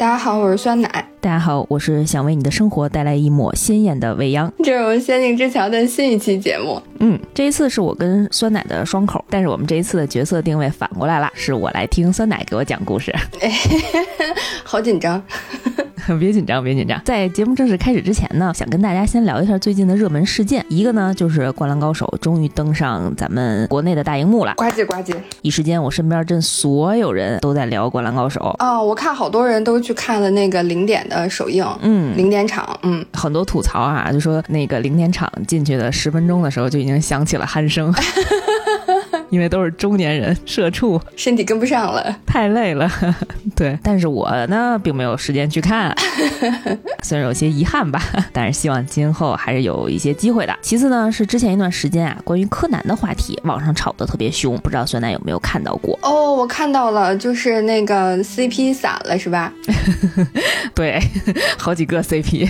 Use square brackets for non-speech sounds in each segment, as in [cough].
大家好，我是酸奶。大家好，我是想为你的生活带来一抹鲜艳的未央。这是我们《仙境之桥》的新一期节目。嗯，这一次是我跟酸奶的双口，但是我们这一次的角色定位反过来了，是我来听酸奶给我讲故事。哎 [laughs] 好紧张。[laughs] 别紧张，别紧张。在节目正式开始之前呢，想跟大家先聊一下最近的热门事件。一个呢，就是《灌篮高手》终于登上咱们国内的大荧幕了，呱唧呱唧。一时间，我身边真所有人都在聊《灌篮高手》哦，我看好多人都去看了那个零点的首映，嗯，零点场，嗯，很多吐槽啊，就说那个零点场进去的十分钟的时候就已经响起了鼾声。[laughs] 因为都是中年人，社畜，身体跟不上了，太累了。[laughs] 对，但是我呢，并没有时间去看，[laughs] 虽然有些遗憾吧，[laughs] 但是希望今后还是有一些机会的。其次呢，是之前一段时间啊，关于柯南的话题，网上炒得特别凶，不知道酸奶有没有看到过？哦，我看到了，就是那个 CP 散了，是吧？对，好几个 CP。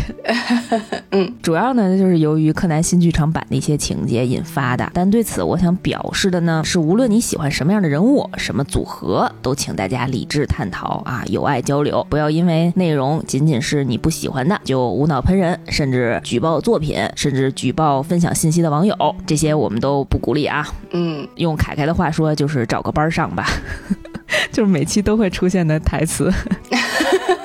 嗯，主要呢，就是由于柯南新剧场版的一些情节引发的。但对此，我想表示的呢。是无论你喜欢什么样的人物、什么组合，都请大家理智探讨啊，友爱交流，不要因为内容仅仅是你不喜欢的就无脑喷人，甚至举报作品，甚至举报分享信息的网友，这些我们都不鼓励啊。嗯，用凯凯的话说，就是找个班上吧，[laughs] 就是每期都会出现的台词。[laughs]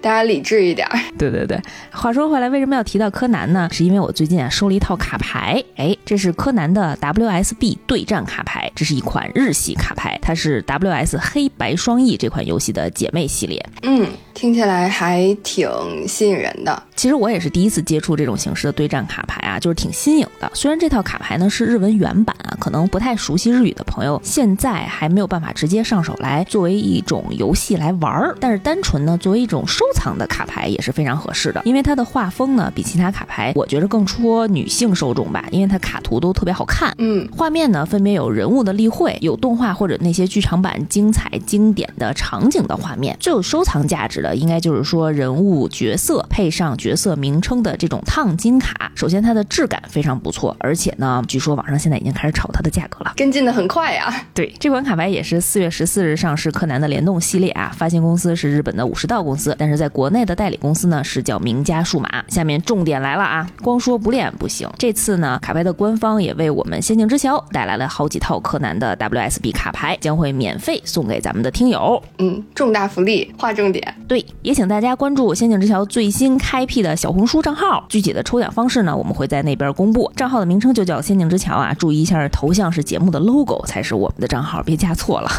大家理智一点。[laughs] 对对对，话说回来，为什么要提到柯南呢？是因为我最近啊收了一套卡牌，哎，这是柯南的 WSB 对战卡牌，这是一款日系卡牌，它是 WS 黑白双翼这款游戏的姐妹系列。嗯，听起来还挺吸引人的。其实我也是第一次接触这种形式的对战卡牌啊，就是挺新颖的。虽然这套卡牌呢是日文原版啊，可能不太熟悉日语的朋友现在还没有办法直接上手来作为一种游戏来玩儿，但是单纯呢作为一种收藏的卡牌也是非常合适的，因为它的画风呢比其他卡牌我觉得更戳女性受众吧，因为它卡图都特别好看，嗯，画面呢分别有人物的例会，有动画或者那些剧场版精彩经典的场景的画面。最有收藏价值的应该就是说人物角色配上角色名称的这种烫金卡。首先它的质感非常不错，而且呢，据说网上现在已经开始炒它的价格了，跟进的很快呀。对，这款卡牌也是四月十四日上市，柯南的联动系列啊，发行公司是日本的武士道公司，但是在国内的代理公司呢是叫名家数码。下面重点来了啊，光说不练不行。这次呢，卡牌的官方也为我们仙境之桥带来了好几套柯南的 WSB 卡牌，将会免费送给咱们的听友。嗯，重大福利，划重点。对，也请大家关注仙境之桥最新开辟的小红书账号，具体的抽奖方式呢，我们会在那边公布。账号的名称就叫仙境之桥啊，注意一下头像是节目的 logo 才是我们的账号，别加错了。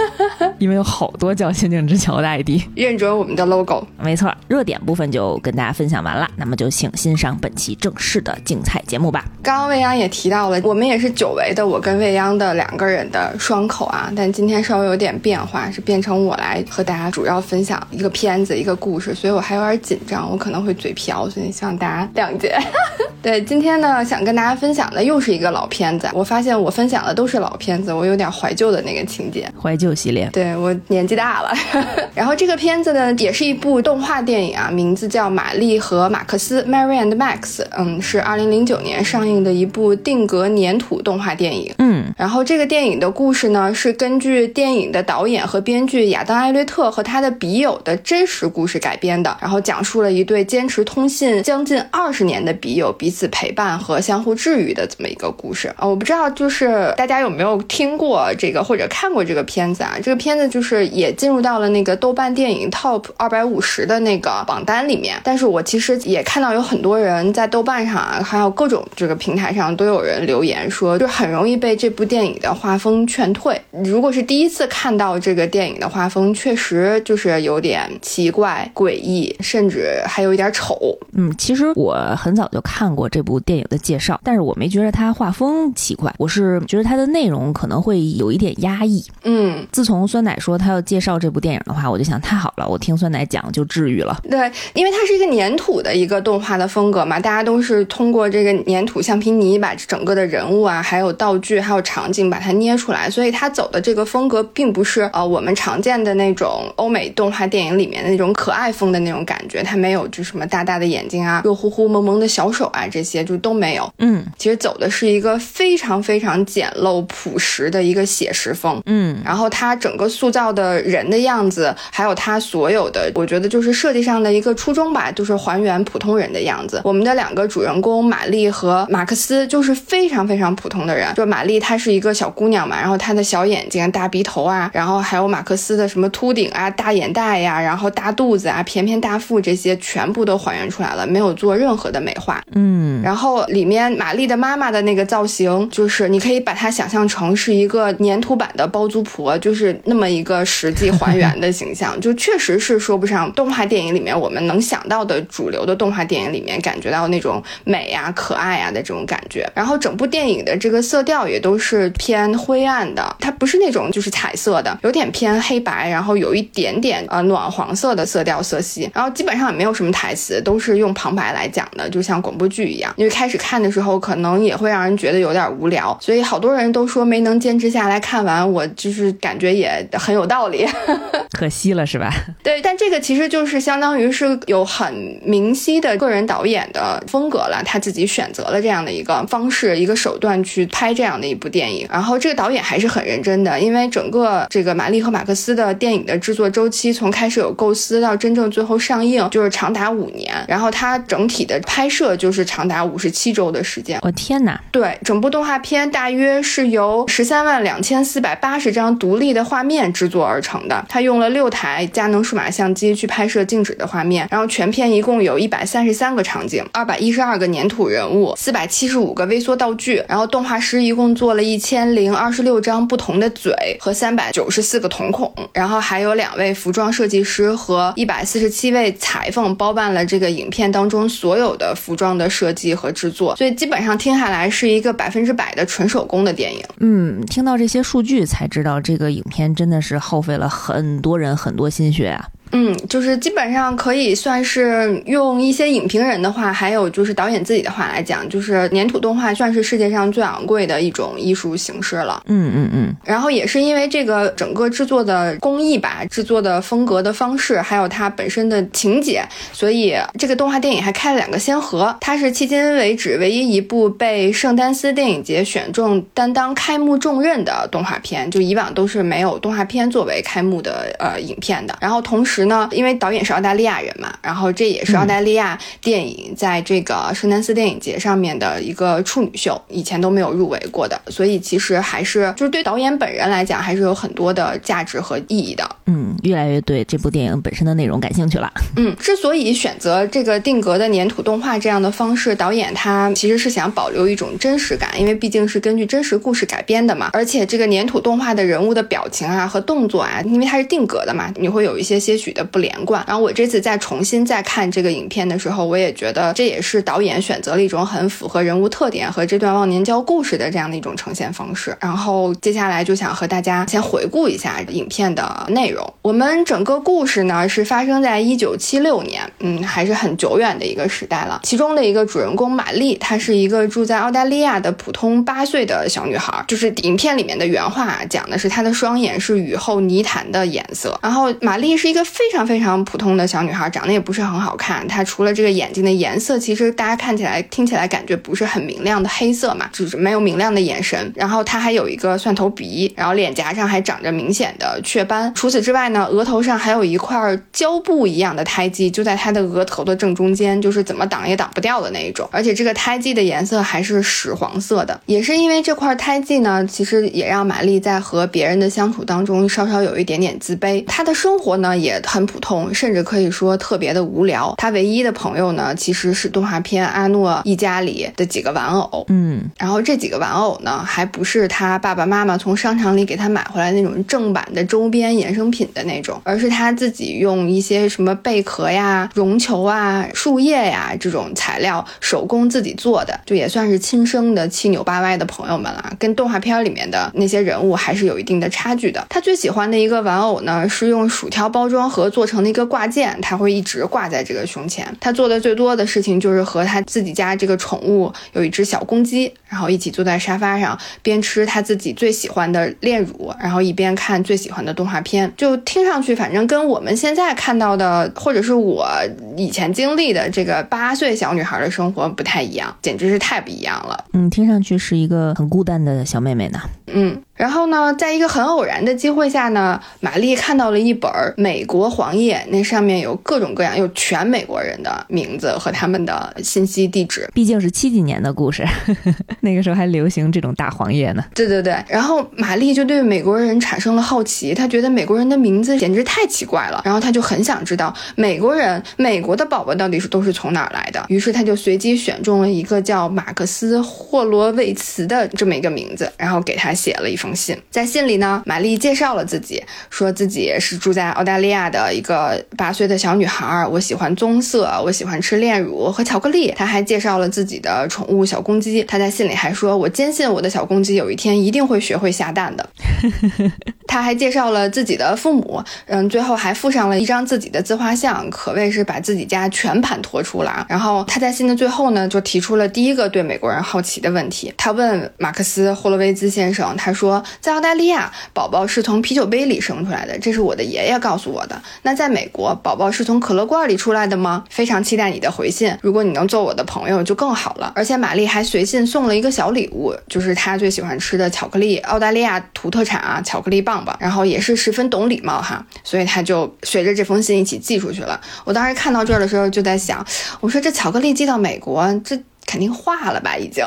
[laughs] 因为有好多叫仙境之桥的 ID，认准我们的 logo。没错，热点部分就跟大家分享完了，那么就请欣赏本期正式的竞彩节目吧。刚刚未央也提到了，我们也是久违的我跟未央的两个人的双口啊，但今天稍微有点变化，是变成我来和大家主要分享一个片子一个故事，所以我还有点紧张，我可能会嘴瓢，所以希望大家谅解。[laughs] 对，今天呢，想跟大家分享的又是一个老片子，我发现我分享的都是老片子，我有点怀旧的那个情节，怀旧系列。对我年纪大了，[laughs] 然后这个片子呢，也是一部动画电影啊，名字叫《玛丽和马克思》（Mary and Max），嗯，是二零零九年上映的一部定格粘土动画电影。嗯，然后这个电影的故事呢，是根据电影的导演和编剧亚当·艾略特和他的笔友的真实故事改编的，然后讲述了一对坚持通信将近二十年的笔友彼此陪伴和相互治愈的这么一个故事啊。我不知道就是大家有没有听过这个或者看过这个片子啊？这个片子就是也进入到了那个豆瓣电影 Top 二百五十的那个榜单里面，但是我其实也看到有很多人在豆瓣上啊，还有各种这个平台上都有人留言说，就很容易被这部电影的画风劝退。如果是第一次看到这个电影的画风，确实就是有点奇怪、诡异，甚至还有一点丑。嗯，其实我很早就看过这部电影的介绍，但是我没觉得它画风奇怪，我是觉得它的内容可能会有一点压抑。嗯，自从酸奶说他要介绍这部电影的话，我就想太好了，我听酸奶讲场就治愈了。对，因为它是一个粘土的一个动画的风格嘛，大家都是通过这个粘土橡皮泥把整个的人物啊，还有道具，还有场景把它捏出来，所以它走的这个风格并不是呃我们常见的那种欧美动画电影里面的那种可爱风的那种感觉，它没有就什么大大的眼睛啊，热乎乎萌萌的小手啊，这些就都没有。嗯，其实走的是一个非常非常简陋朴实的一个写实风。嗯，然后它整个塑造的人的样子，还有它所有的，我觉得就是设计上的一个初衷吧，就是还原普通人的样子。我们的两个主人公玛丽和马克思就是非常非常普通的人。就玛丽她是一个小姑娘嘛，然后她的小眼睛、大鼻头啊，然后还有马克思的什么秃顶啊、大眼袋呀，然后大肚子啊、翩翩大腹这些全部都还原出来了，没有做任何的美化。嗯，然后里面玛丽的妈妈的那个造型，就是你可以把它想象成是一个粘土版的包租婆，就是那么一个实际还原的形象，就确实是说不上动画电影里面我们能想到的主流的动画电影里面感觉到那种美呀、可爱呀的这种感觉。然后整部电影的这个色调也都是偏灰暗的，它不是那种就是彩色的，有点偏黑白，然后有一点点呃暖黄色的色调色系。然后基本上也没有什么台词，都是用旁白来讲的，就像广播剧一样。因为开始看的时候可能也会让人觉得有点无聊，所以好多人都说没能坚持下来看完。我就是感觉也很有道理，可惜了是吧？对，但这个其实就是相当于是有很明晰的个人导演的风格了，他自己选择了这样的一个方式、一个手段去拍这样的一部电影。然后这个导演还是很认真的，因为整个这个玛丽和马克思的电影的制作周期，从开始有构思到真正最后上映，就是长达五年。然后它整体的拍摄就是长达五十七周的时间。我天哪！对，整部动画片大约是由十三万两千四百八十张独立的画面制作而成的。它用了六台佳能数码相机去拍摄静止的画面，然后全片一共有一百三十三个场景，二百一十二个粘土人物，四百七十五个微缩道具，然后动画师一共做了一千零二十六张不同的嘴和三百九十四个瞳孔，然后还有两位服装设计师和一百四十七位裁缝包办了这个影片当中所有的服装的设计和制作，所以基本上听下来是一个百分之百的纯手工的电影。嗯，听到这些数据才知道，这个影片真的是耗费了很多人很多心血啊。嗯，就是基本上可以算是用一些影评人的话，还有就是导演自己的话来讲，就是粘土动画算是世界上最昂贵的一种艺术形式了。嗯嗯嗯。然后也是因为这个整个制作的工艺吧，制作的风格的方式，还有它本身的情节，所以这个动画电影还开了两个先河。它是迄今为止唯一一部被圣丹斯电影节选中担当开幕重任的动画片，就以往都是没有动画片作为开幕的呃影片的。然后同时。呢，因为导演是澳大利亚人嘛，然后这也是澳大利亚电影在这个圣丹斯电影节上面的一个处女秀，以前都没有入围过的，所以其实还是就是对导演本人来讲，还是有很多的价值和意义的。嗯，越来越对这部电影本身的内容感兴趣了。嗯，之所以选择这个定格的粘土动画这样的方式，导演他其实是想保留一种真实感，因为毕竟是根据真实故事改编的嘛。而且这个粘土动画的人物的表情啊和动作啊，因为它是定格的嘛，你会有一些些许的不连贯。然后我这次再重新再看这个影片的时候，我也觉得这也是导演选择了一种很符合人物特点和这段忘年交故事的这样的一种呈现方式。然后接下来就想和大家先回顾一下影片的内容。我们整个故事呢是发生在一九七六年，嗯，还是很久远的一个时代了。其中的一个主人公玛丽，她是一个住在澳大利亚的普通八岁的小女孩。就是影片里面的原话讲的是她的双眼是雨后泥潭的颜色。然后玛丽是一个非常非常普通的小女孩，长得也不是很好看。她除了这个眼睛的颜色，其实大家看起来、听起来感觉不是很明亮的黑色嘛，就是没有明亮的眼神。然后她还有一个蒜头鼻，然后脸颊上还长着明显的雀斑。除此之外呢，额头上还有一块胶布一样的胎记，就在她的额头的正中间，就是怎么挡也挡不掉的那一种。而且这个胎记的颜色还是屎黄色的。也是因为这块胎记呢，其实也让玛丽在和别人的相处当中稍稍有一点点自卑。她的生活呢也很普通，甚至可以说特别的无聊。他唯一的朋友呢，其实是动画片《阿诺一家》里的几个玩偶。嗯，然后这几个玩偶呢，还不是他爸爸妈妈从商场里给他买回来那种正版的周边衍生品的那种，而是他自己用一些什么贝壳呀、绒球啊、树叶呀这种材料手工自己做的，就也算是亲生的七扭八歪的朋友们了。跟动画片里面的那些人物还是有一定的差距的。他最喜欢的一个玩偶呢，是用薯条包装盒做成的一个挂件，他会一直挂在这个胸前。他做的最多的事情就是和他自己家这个宠物有一只小公鸡，然后一起坐在沙发上，边吃他自己最喜欢的炼乳，然后一边看最喜欢的动画片。就听上去，反正跟我们现在看到的，或者是我以前经历的这个八岁小女孩的生活不太一样，简直是太不一样了。嗯，听上去是一个很孤单的小妹妹呢。嗯。然后呢，在一个很偶然的机会下呢，玛丽看到了一本美国黄页，那上面有各种各样，有全美国人的名字和他们的信息地址。毕竟是七几年的故事，[laughs] 那个时候还流行这种大黄页呢。对对对。然后玛丽就对美国人产生了好奇，她觉得美国人的名字简直太奇怪了，然后她就很想知道美国人、美国的宝宝到底是都是从哪儿来的。于是她就随机选中了一个叫马克思·霍罗维茨的这么一个名字，然后给他写了一封。信在信里呢，玛丽介绍了自己，说自己是住在澳大利亚的一个八岁的小女孩。我喜欢棕色，我喜欢吃炼乳和巧克力。她还介绍了自己的宠物小公鸡。她在信里还说：“我坚信我的小公鸡有一天一定会学会下蛋的。[laughs] ”她还介绍了自己的父母，嗯，最后还附上了一张自己的自画像，可谓是把自己家全盘托出了。然后她在信的最后呢，就提出了第一个对美国人好奇的问题。她问马克思·霍洛维兹先生，他说。在澳大利亚，宝宝是从啤酒杯里生出来的，这是我的爷爷告诉我的。那在美国，宝宝是从可乐罐里出来的吗？非常期待你的回信，如果你能做我的朋友就更好了。而且玛丽还随信送了一个小礼物，就是她最喜欢吃的巧克力，澳大利亚土特产啊，巧克力棒棒。然后也是十分懂礼貌哈，所以她就随着这封信一起寄出去了。我当时看到这儿的时候就在想，我说这巧克力寄到美国，这肯定化了吧，已经。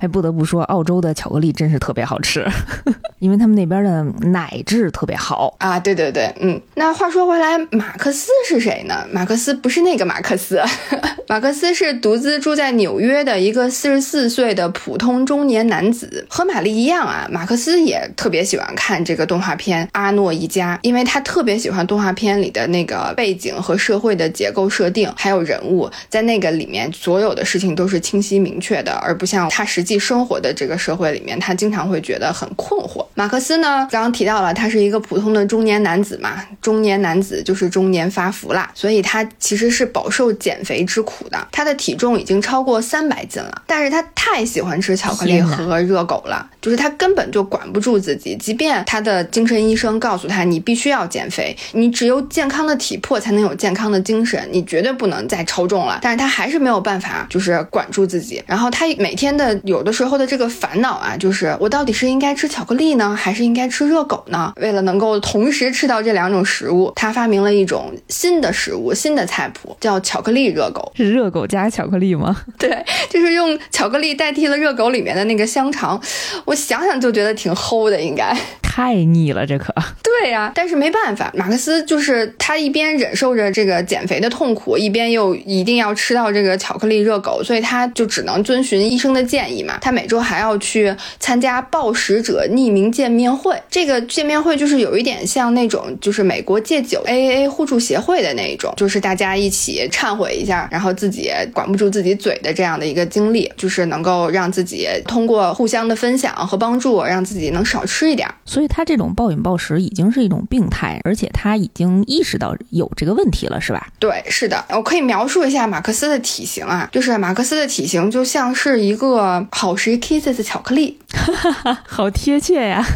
还不得不说，澳洲的巧克力真是特别好吃，[laughs] 因为他们那边的奶质特别好啊！对对对，嗯。那话说回来，马克思是谁呢？马克思不是那个马克思，[laughs] 马克思是独自住在纽约的一个四十四岁的普通中年男子。和玛丽一样啊，马克思也特别喜欢看这个动画片《阿诺一家》，因为他特别喜欢动画片里的那个背景和社会的结构设定，还有人物，在那个里面所有的事情都是清晰明确的，而不像他实际际。生活的这个社会里面，他经常会觉得很困惑。马克思呢，刚刚提到了，他是一个普通的中年男子嘛，中年男子就是中年发福啦，所以他其实是饱受减肥之苦的。他的体重已经超过三百斤了，但是他太喜欢吃巧克力和热狗了，就是他根本就管不住自己。即便他的精神医生告诉他，你必须要减肥，你只有健康的体魄才能有健康的精神，你绝对不能再超重了。但是他还是没有办法，就是管住自己。然后他每天的有。有的时候的这个烦恼啊，就是我到底是应该吃巧克力呢，还是应该吃热狗呢？为了能够同时吃到这两种食物，他发明了一种新的食物、新的菜谱，叫巧克力热狗。是热狗加巧克力吗？[laughs] 对，就是用巧克力代替了热狗里面的那个香肠。我想想就觉得挺齁的，应该 [laughs] 太腻了，这可。[laughs] 对呀，但是没办法，马克思就是他一边忍受着这个减肥的痛苦，一边又一定要吃到这个巧克力热狗，所以他就只能遵循医生的建议嘛。他每周还要去参加暴食者匿名见面会，这个见面会就是有一点像那种就是美国戒酒 AAA 互助协会的那一种，就是大家一起忏悔一下，然后自己管不住自己嘴的这样的一个经历，就是能够让自己通过互相的分享和帮助，让自己能少吃一点。所以他这种暴饮暴食已经。是一种病态，而且他已经意识到有这个问题了，是吧？对，是的。我可以描述一下马克思的体型啊，就是马克思的体型就像是一个好时 Kisses 巧克力，[laughs] 好贴切呀。[laughs]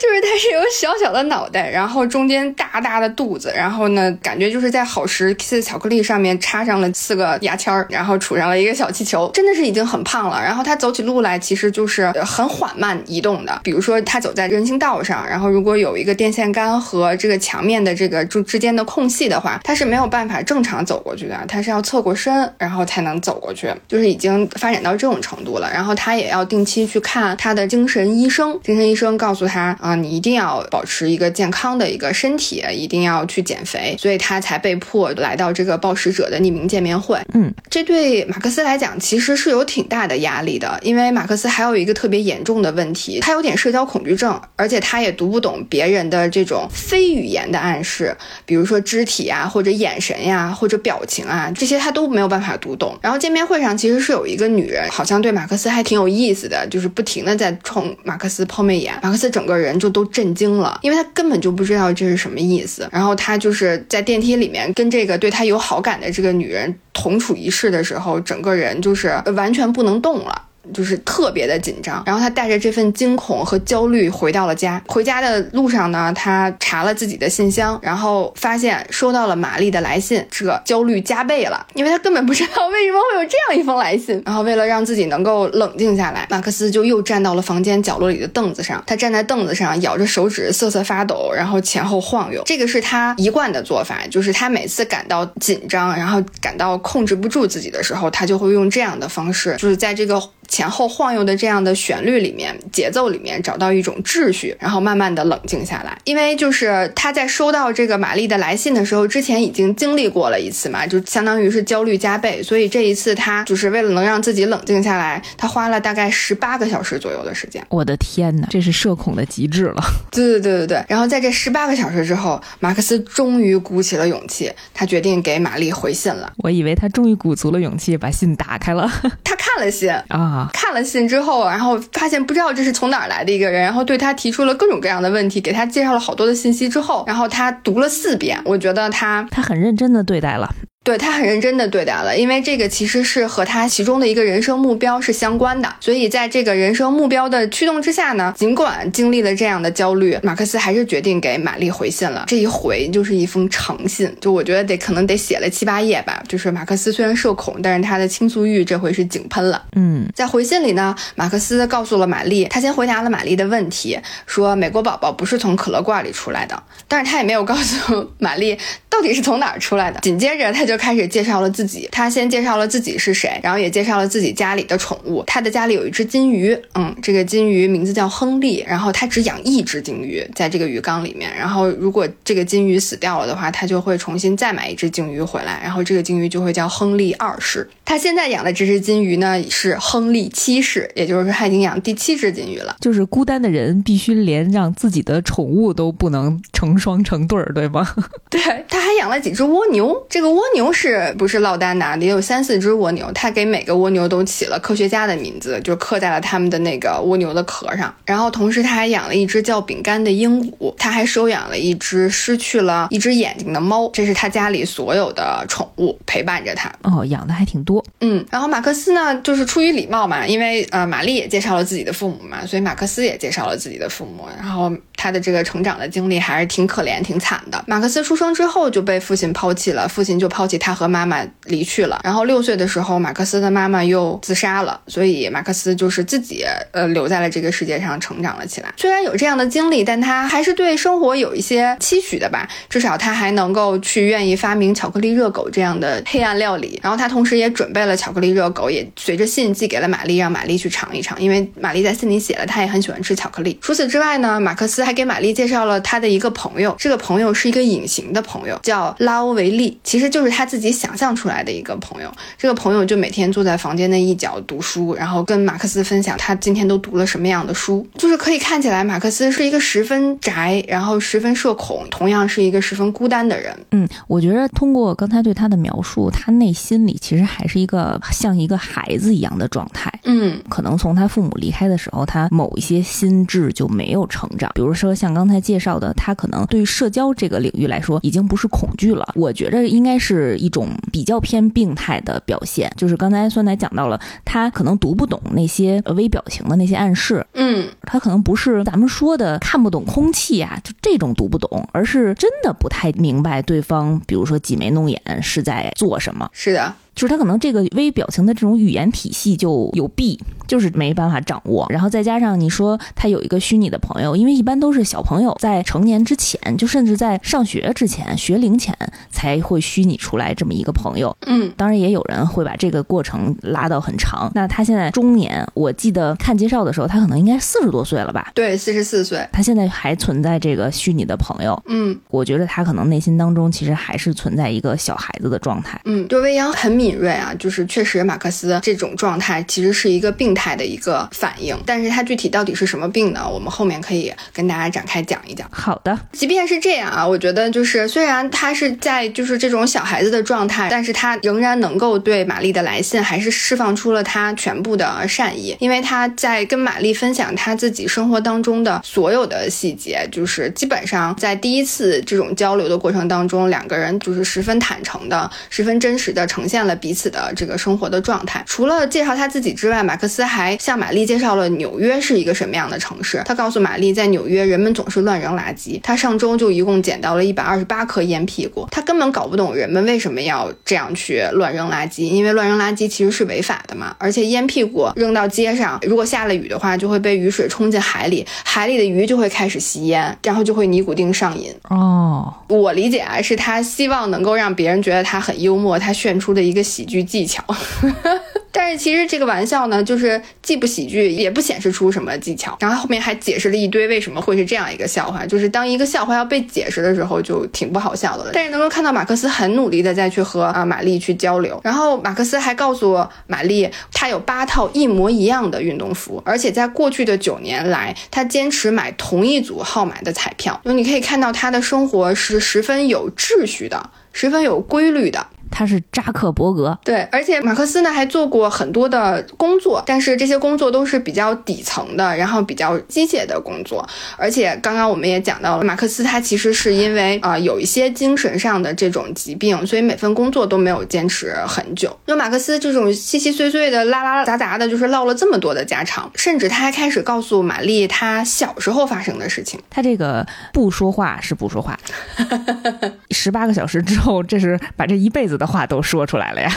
就是它是有小小的脑袋，然后中间大大的肚子，然后呢，感觉就是在好时 Kisses 巧克力上面插上了四个牙签儿，然后杵上了一个小气球，真的是已经很胖了。然后它走起路来其实就是很缓慢移动的，比如说它走在人行道上，然后如果有一个电线杆和这个墙面的这个之之间的空隙的话，它是没有办法正常走过去的，它是要侧过身，然后才能走过去，就是已经发展到这种程度了。然后他也要定期去看他的精神医生，精神医生告诉他啊，你一定要保持一个健康的一个身体，一定要去减肥，所以他才被迫来到这个暴食者的匿名见面会。嗯，这对马克思来讲其实是有挺大的压力的，因为马克思还有一个特别严重的问题，他有点社交恐惧症。而且他也读不懂别人的这种非语言的暗示，比如说肢体啊，或者眼神呀，或者表情啊，这些他都没有办法读懂。然后见面会上其实是有一个女人，好像对马马克思还挺有意思的，就是不停的在冲马克思抛媚眼，马克思整个人就都震惊了，因为他根本就不知道这是什么意思。然后他就是在电梯里面跟这个对他有好感的这个女人同处一室的时候，整个人就是完全不能动了。就是特别的紧张，然后他带着这份惊恐和焦虑回到了家。回家的路上呢，他查了自己的信箱，然后发现收到了玛丽的来信，这焦虑加倍了，因为他根本不知道为什么会有这样一封来信。然后为了让自己能够冷静下来，马克思就又站到了房间角落里的凳子上。他站在凳子上，咬着手指瑟瑟发抖，然后前后晃悠。这个是他一贯的做法，就是他每次感到紧张，然后感到控制不住自己的时候，他就会用这样的方式，就是在这个。前后晃悠的这样的旋律里面，节奏里面找到一种秩序，然后慢慢的冷静下来。因为就是他在收到这个玛丽的来信的时候，之前已经经历过了一次嘛，就相当于是焦虑加倍。所以这一次他就是为了能让自己冷静下来，他花了大概十八个小时左右的时间。我的天哪，这是社恐的极致了。对对对对对。然后在这十八个小时之后，马克思终于鼓起了勇气，他决定给玛丽回信了。我以为他终于鼓足了勇气把信打开了。他看了信啊。看了信之后，然后发现不知道这是从哪儿来的一个人，然后对他提出了各种各样的问题，给他介绍了好多的信息之后，然后他读了四遍，我觉得他他很认真的对待了。对他很认真的对待了，因为这个其实是和他其中的一个人生目标是相关的，所以在这个人生目标的驱动之下呢，尽管经历了这样的焦虑，马克思还是决定给玛丽回信了。这一回就是一封长信，就我觉得得可能得写了七八页吧。就是马克思虽然社恐，但是他的倾诉欲这回是井喷了。嗯，在回信里呢，马克思告诉了玛丽，他先回答了玛丽的问题，说美国宝宝不是从可乐罐里出来的，但是他也没有告诉 [laughs] 玛丽到底是从哪儿出来的。紧接着他就开始介绍了自己，他先介绍了自己是谁，然后也介绍了自己家里的宠物。他的家里有一只金鱼，嗯，这个金鱼名字叫亨利，然后他只养一只金鱼在这个鱼缸里面。然后如果这个金鱼死掉了的话，他就会重新再买一只金鱼回来，然后这个金鱼就会叫亨利二世。他现在养的这只金鱼呢是亨利七世，也就是说他已经养第七只金鱼了。就是孤单的人必须连让自己的宠物都不能成双成对儿，对吗？[laughs] 对，他还养了几只蜗牛，这个蜗牛是。不是落单的，也有三四只蜗牛。他给每个蜗牛都起了科学家的名字，就刻在了他们的那个蜗牛的壳上。然后同时他还养了一只叫饼干的鹦鹉，他还收养了一只失去了一只眼睛的猫。这是他家里所有的宠物陪伴着他。哦，养的还挺多。嗯，然后马克思呢，就是出于礼貌嘛，因为呃玛丽也介绍了自己的父母嘛，所以马克思也介绍了自己的父母。然后他的这个成长的经历还是挺可怜、挺惨的。马克思出生之后就被父亲抛弃了，父亲就抛弃他和。妈妈离去了，然后六岁的时候，马克思的妈妈又自杀了，所以马克思就是自己呃留在了这个世界上成长了起来。虽然有这样的经历，但他还是对生活有一些期许的吧，至少他还能够去愿意发明巧克力热狗这样的黑暗料理。然后他同时也准备了巧克力热狗，也随着信寄给了玛丽，让玛丽去尝一尝，因为玛丽在信里写了，她也很喜欢吃巧克力。除此之外呢，马克思还给玛丽介绍了他的一个朋友，这个朋友是一个隐形的朋友，叫拉欧维利，其实就是他自己想。想象出来的一个朋友，这个朋友就每天坐在房间的一角读书，然后跟马克思分享他今天都读了什么样的书。就是可以看起来，马克思是一个十分宅，然后十分社恐，同样是一个十分孤单的人。嗯，我觉得通过刚才对他的描述，他内心里其实还是一个像一个孩子一样的状态。嗯，可能从他父母离开的时候，他某一些心智就没有成长。比如说像刚才介绍的，他可能对于社交这个领域来说，已经不是恐惧了。我觉得应该是一种。比较偏病态的表现，就是刚才酸奶讲到了，他可能读不懂那些微表情的那些暗示，嗯，他可能不是咱们说的看不懂空气啊，就这种读不懂，而是真的不太明白对方，比如说挤眉弄眼是在做什么。是的。就是他可能这个微表情的这种语言体系就有弊，就是没办法掌握。然后再加上你说他有一个虚拟的朋友，因为一般都是小朋友在成年之前，就甚至在上学之前、学龄前才会虚拟出来这么一个朋友。嗯，当然也有人会把这个过程拉到很长。那他现在中年，我记得看介绍的时候，他可能应该四十多岁了吧？对，四十四岁。他现在还存在这个虚拟的朋友。嗯，我觉得他可能内心当中其实还是存在一个小孩子的状态。嗯，就未央很敏。隐锐啊，就是确实马克思这种状态其实是一个病态的一个反应，但是他具体到底是什么病呢？我们后面可以跟大家展开讲一讲。好的，即便是这样啊，我觉得就是虽然他是在就是这种小孩子的状态，但是他仍然能够对玛丽的来信还是释放出了他全部的善意，因为他在跟玛丽分享他自己生活当中的所有的细节，就是基本上在第一次这种交流的过程当中，两个人就是十分坦诚的、十分真实的呈现了彼此的这个生活的状态。除了介绍他自己之外，马克思还向玛丽介绍了纽约是一个什么样的城市。他告诉玛丽，在纽约人们总是乱扔垃圾。他上周就一共捡到了一百二十八颗烟屁股。他根本搞不懂人们为什么要这样去乱扔垃圾，因为乱扔垃圾其实是违法的嘛。而且烟屁股扔到街上，如果下了雨的话，就会被雨水冲进海里，海里的鱼就会开始吸烟，然后就会尼古丁上瘾。哦，我理解啊，是他希望能够让别人觉得他很幽默，他炫出的一个喜剧技巧。[laughs] 但是其实这个玩笑呢，就是既不喜剧，也不显示出什么技巧。然后后面还解释了一堆为什么会是这样一个笑话，就是当一个笑话要被解释的时候，就挺不好笑的了。但是能够看到马克思很努力的在去和啊玛丽去交流。然后马克思还告诉玛丽，他有八套一模一样的运动服，而且在过去的九年来，他坚持买同一组号码的彩票。就你可以看到他的生活是十分有秩序的，十分有规律的。他是扎克伯格，对，而且马克思呢还做过很多的工作，但是这些工作都是比较底层的，然后比较机械的工作。而且刚刚我们也讲到了，马克思他其实是因为啊有一些精神上的这种疾病，所以每份工作都没有坚持很久。那马克思这种稀稀碎碎的、拉拉杂杂的，就是唠了这么多的家常，甚至他还开始告诉玛丽他小时候发生的事情。他这个不说话是不说话，[laughs] 十八个小时之后，这是把这一辈子的话都说出来了呀。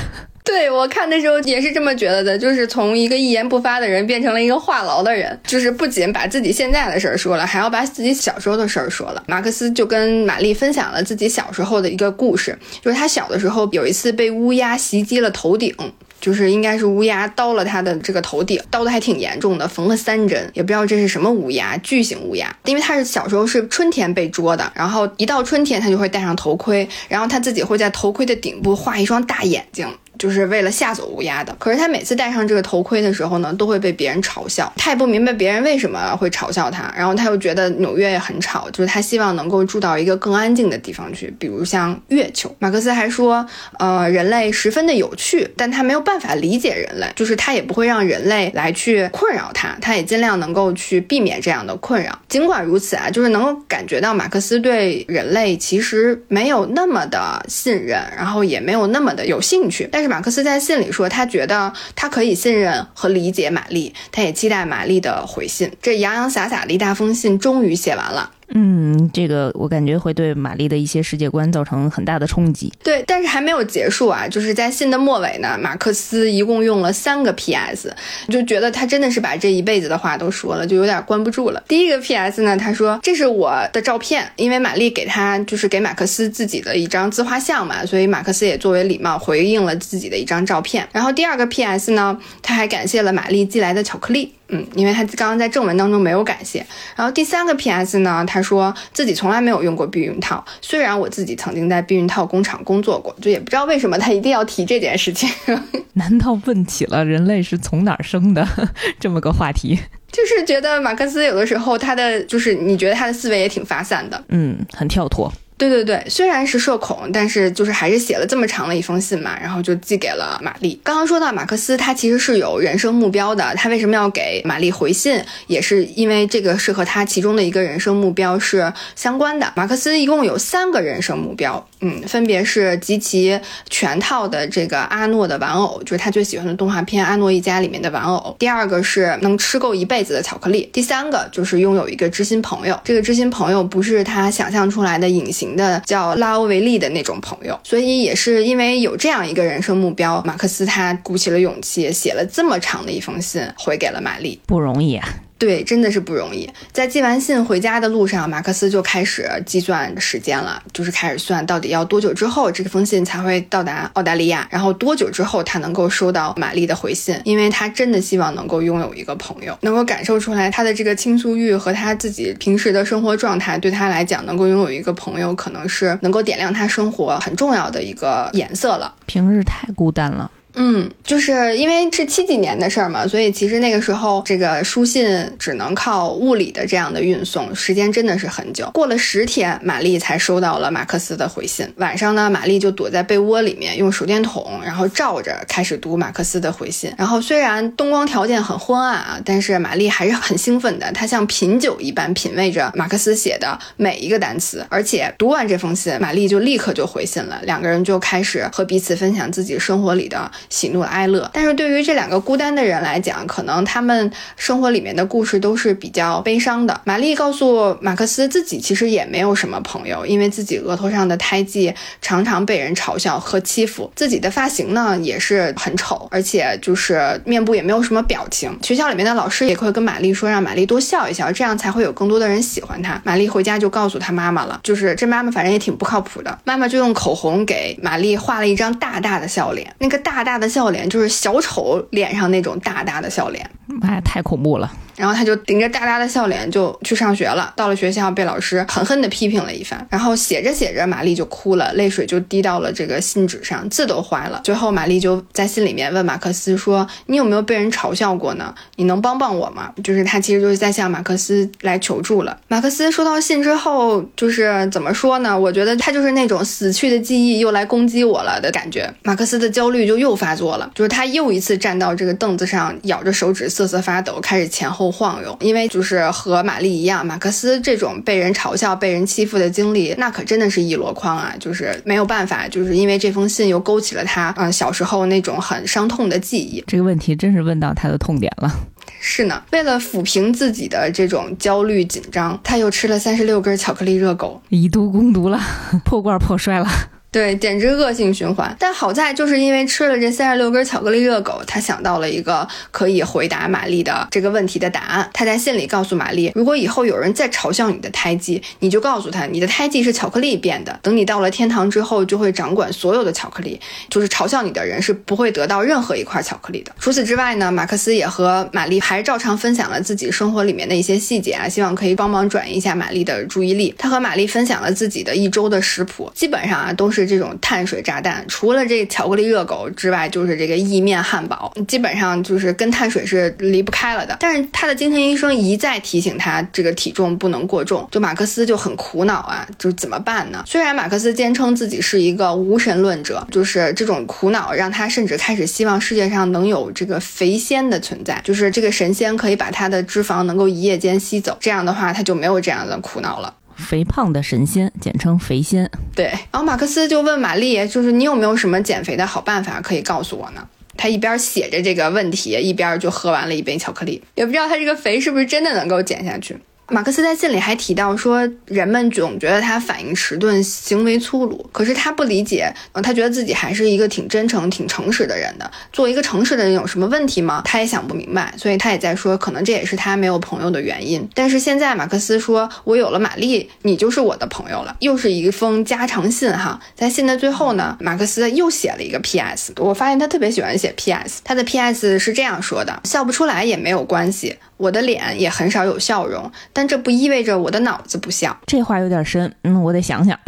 对我看的时候也是这么觉得的，就是从一个一言不发的人变成了一个话痨的人，就是不仅把自己现在的事儿说了，还要把自己小时候的事儿说了。马克思就跟玛丽分享了自己小时候的一个故事，就是他小的时候有一次被乌鸦袭击了头顶。就是应该是乌鸦刀了他的这个头顶，刀的还挺严重的，缝了三针，也不知道这是什么乌鸦，巨型乌鸦。因为他是小时候是春天被捉的，然后一到春天他就会戴上头盔，然后他自己会在头盔的顶部画一双大眼睛。就是为了吓走乌鸦的。可是他每次戴上这个头盔的时候呢，都会被别人嘲笑。他也不明白别人为什么会嘲笑他。然后他又觉得纽约也很吵，就是他希望能够住到一个更安静的地方去，比如像月球。马克思还说，呃，人类十分的有趣，但他没有办法理解人类，就是他也不会让人类来去困扰他，他也尽量能够去避免这样的困扰。尽管如此啊，就是能够感觉到马克思对人类其实没有那么的信任，然后也没有那么的有兴趣，但是。马克思在信里说，他觉得他可以信任和理解玛丽，他也期待玛丽的回信。这洋洋洒洒的一大封信终于写完了。嗯，这个我感觉会对玛丽的一些世界观造成很大的冲击。对，但是还没有结束啊！就是在信的末尾呢，马克思一共用了三个 P.S.，就觉得他真的是把这一辈子的话都说了，就有点关不住了。第一个 P.S. 呢，他说这是我的照片，因为玛丽给他就是给马克思自己的一张自画像嘛，所以马克思也作为礼貌回应了自己的一张照片。然后第二个 P.S. 呢，他还感谢了玛丽寄来的巧克力。嗯，因为他刚刚在正文当中没有感谢。然后第三个 P.S. 呢，他说自己从来没有用过避孕套，虽然我自己曾经在避孕套工厂工作过，就也不知道为什么他一定要提这件事情。[laughs] 难道问起了人类是从哪儿生的 [laughs] 这么个话题？就是觉得马克思有的时候他的就是你觉得他的思维也挺发散的，嗯，很跳脱。对对对，虽然是社恐，但是就是还是写了这么长的一封信嘛，然后就寄给了玛丽。刚刚说到马克思，他其实是有人生目标的。他为什么要给玛丽回信，也是因为这个是和他其中的一个人生目标是相关的。马克思一共有三个人生目标，嗯，分别是集齐全套的这个阿诺的玩偶，就是他最喜欢的动画片《阿诺一家》里面的玩偶。第二个是能吃够一辈子的巧克力。第三个就是拥有一个知心朋友。这个知心朋友不是他想象出来的隐形。的叫拉欧维利的那种朋友，所以也是因为有这样一个人生目标，马克思他鼓起了勇气，写了这么长的一封信回给了玛丽，不容易啊。对，真的是不容易。在寄完信回家的路上，马克思就开始计算时间了，就是开始算到底要多久之后这封信才会到达澳大利亚，然后多久之后他能够收到玛丽的回信，因为他真的希望能够拥有一个朋友，能够感受出来他的这个倾诉欲和他自己平时的生活状态，对他来讲，能够拥有一个朋友，可能是能够点亮他生活很重要的一个颜色了。平日太孤单了。嗯，就是因为是七几年的事儿嘛，所以其实那个时候这个书信只能靠物理的这样的运送，时间真的是很久。过了十天，玛丽才收到了马克思的回信。晚上呢，玛丽就躲在被窝里面，用手电筒，然后照着开始读马克思的回信。然后虽然灯光条件很昏暗啊，但是玛丽还是很兴奋的，她像品酒一般品味着马克思写的每一个单词。而且读完这封信，玛丽就立刻就回信了，两个人就开始和彼此分享自己生活里的。喜怒哀乐，但是对于这两个孤单的人来讲，可能他们生活里面的故事都是比较悲伤的。玛丽告诉马克思，自己其实也没有什么朋友，因为自己额头上的胎记常常被人嘲笑和欺负，自己的发型呢也是很丑，而且就是面部也没有什么表情。学校里面的老师也会跟玛丽说，让玛丽多笑一笑，这样才会有更多的人喜欢她。玛丽回家就告诉她妈妈了，就是这妈妈反正也挺不靠谱的。妈妈就用口红给玛丽画了一张大大的笑脸，那个大大。大的笑脸就是小丑脸上那种大大的笑脸，妈呀，太恐怖了。然后他就顶着大大的笑脸就去上学了。到了学校，被老师狠狠地批评了一番。然后写着写着，玛丽就哭了，泪水就滴到了这个信纸上，字都坏了。最后，玛丽就在信里面问马克思说：“你有没有被人嘲笑过呢？你能帮帮我吗？”就是他其实就是在向马克思来求助了。马克思收到信之后，就是怎么说呢？我觉得他就是那种死去的记忆又来攻击我了的感觉。马克思的焦虑就又发作了，就是他又一次站到这个凳子上，咬着手指瑟瑟发抖，开始前后。晃悠，因为就是和玛丽一样，马克思这种被人嘲笑、被人欺负的经历，那可真的是一箩筐啊！就是没有办法，就是因为这封信又勾起了他嗯小时候那种很伤痛的记忆。这个问题真是问到他的痛点了。[laughs] 是呢，为了抚平自己的这种焦虑紧张，他又吃了三十六根巧克力热狗，以毒攻毒了，[laughs] 破罐破摔了。对，简直恶性循环。但好在就是因为吃了这三十六根巧克力热狗，他想到了一个可以回答玛丽的这个问题的答案。他在信里告诉玛丽，如果以后有人再嘲笑你的胎记，你就告诉他，你的胎记是巧克力变的。等你到了天堂之后，就会掌管所有的巧克力。就是嘲笑你的人是不会得到任何一块巧克力的。除此之外呢，马克思也和玛丽还照常分享了自己生活里面的一些细节啊，希望可以帮忙转移一下玛丽的注意力。他和玛丽分享了自己的一周的食谱，基本上啊都是。是这种碳水炸弹，除了这巧克力热狗之外，就是这个意面汉堡，基本上就是跟碳水是离不开了的。但是他的精神医生一再提醒他，这个体重不能过重，就马克思就很苦恼啊，就怎么办呢？虽然马克思坚称自己是一个无神论者，就是这种苦恼让他甚至开始希望世界上能有这个肥仙的存在，就是这个神仙可以把他的脂肪能够一夜间吸走，这样的话他就没有这样的苦恼了。肥胖的神仙，简称肥仙。对，然后马克思就问玛丽，就是你有没有什么减肥的好办法可以告诉我呢？他一边写着这个问题，一边就喝完了一杯巧克力，也不知道他这个肥是不是真的能够减下去。马克思在信里还提到说，人们总觉得他反应迟钝，行为粗鲁。可是他不理解，他觉得自己还是一个挺真诚、挺诚实的人的。做一个诚实的人有什么问题吗？他也想不明白，所以他也在说，可能这也是他没有朋友的原因。但是现在马克思说，我有了玛丽，你就是我的朋友了。又是一封加长信哈，在信的最后呢，马克思又写了一个 P.S。我发现他特别喜欢写 P.S。他的 P.S 是这样说的：笑不出来也没有关系。我的脸也很少有笑容，但这不意味着我的脑子不笑。这话有点深，嗯，我得想想。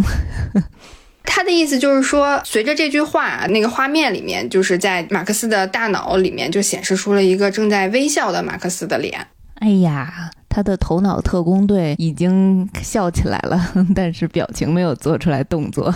[laughs] 他的意思就是说，随着这句话，那个画面里面，就是在马克思的大脑里面就显示出了一个正在微笑的马克思的脸。哎呀，他的头脑特工队已经笑起来了，[laughs] 但是表情没有做出来动作。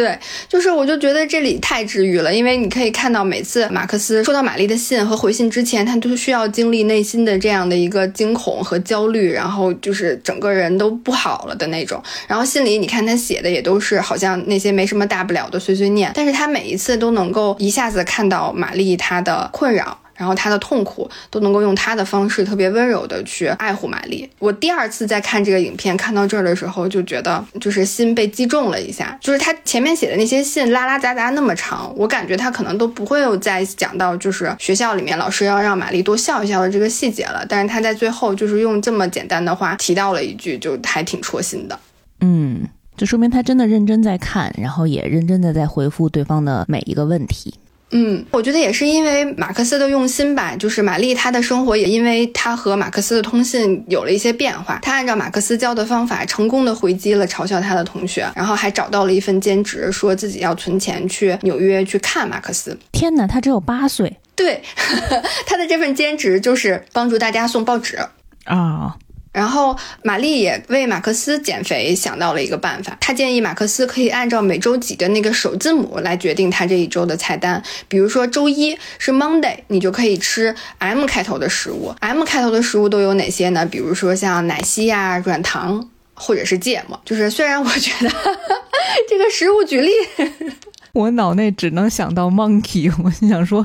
对，就是我就觉得这里太治愈了，因为你可以看到每次马克思收到玛丽的信和回信之前，他都需要经历内心的这样的一个惊恐和焦虑，然后就是整个人都不好了的那种。然后信里你看他写的也都是好像那些没什么大不了的碎碎念，但是他每一次都能够一下子看到玛丽她的困扰。然后他的痛苦都能够用他的方式特别温柔的去爱护玛丽。我第二次在看这个影片，看到这儿的时候就觉得就是心被击中了一下，就是他前面写的那些信拉拉杂杂那么长，我感觉他可能都不会有再讲到就是学校里面老师要让玛丽多笑一笑的这个细节了，但是他在最后就是用这么简单的话提到了一句，就还挺戳心的。嗯，就说明他真的认真在看，然后也认真的在回复对方的每一个问题。嗯，我觉得也是因为马克思的用心吧，就是玛丽她的生活也因为她和马克思的通信有了一些变化。她按照马克思教的方法，成功的回击了嘲笑她的同学，然后还找到了一份兼职，说自己要存钱去纽约去看马克思。天哪，他只有八岁。对，他的这份兼职就是帮助大家送报纸啊。然后玛丽也为马克思减肥想到了一个办法，她建议马克思可以按照每周几的那个首字母来决定他这一周的菜单。比如说周一是 Monday，你就可以吃 M 开头的食物。M 开头的食物都有哪些呢？比如说像奶昔呀、软糖或者是芥末。就是虽然我觉得 [laughs] 这个食物举例。[laughs] 我脑内只能想到 monkey，我心想说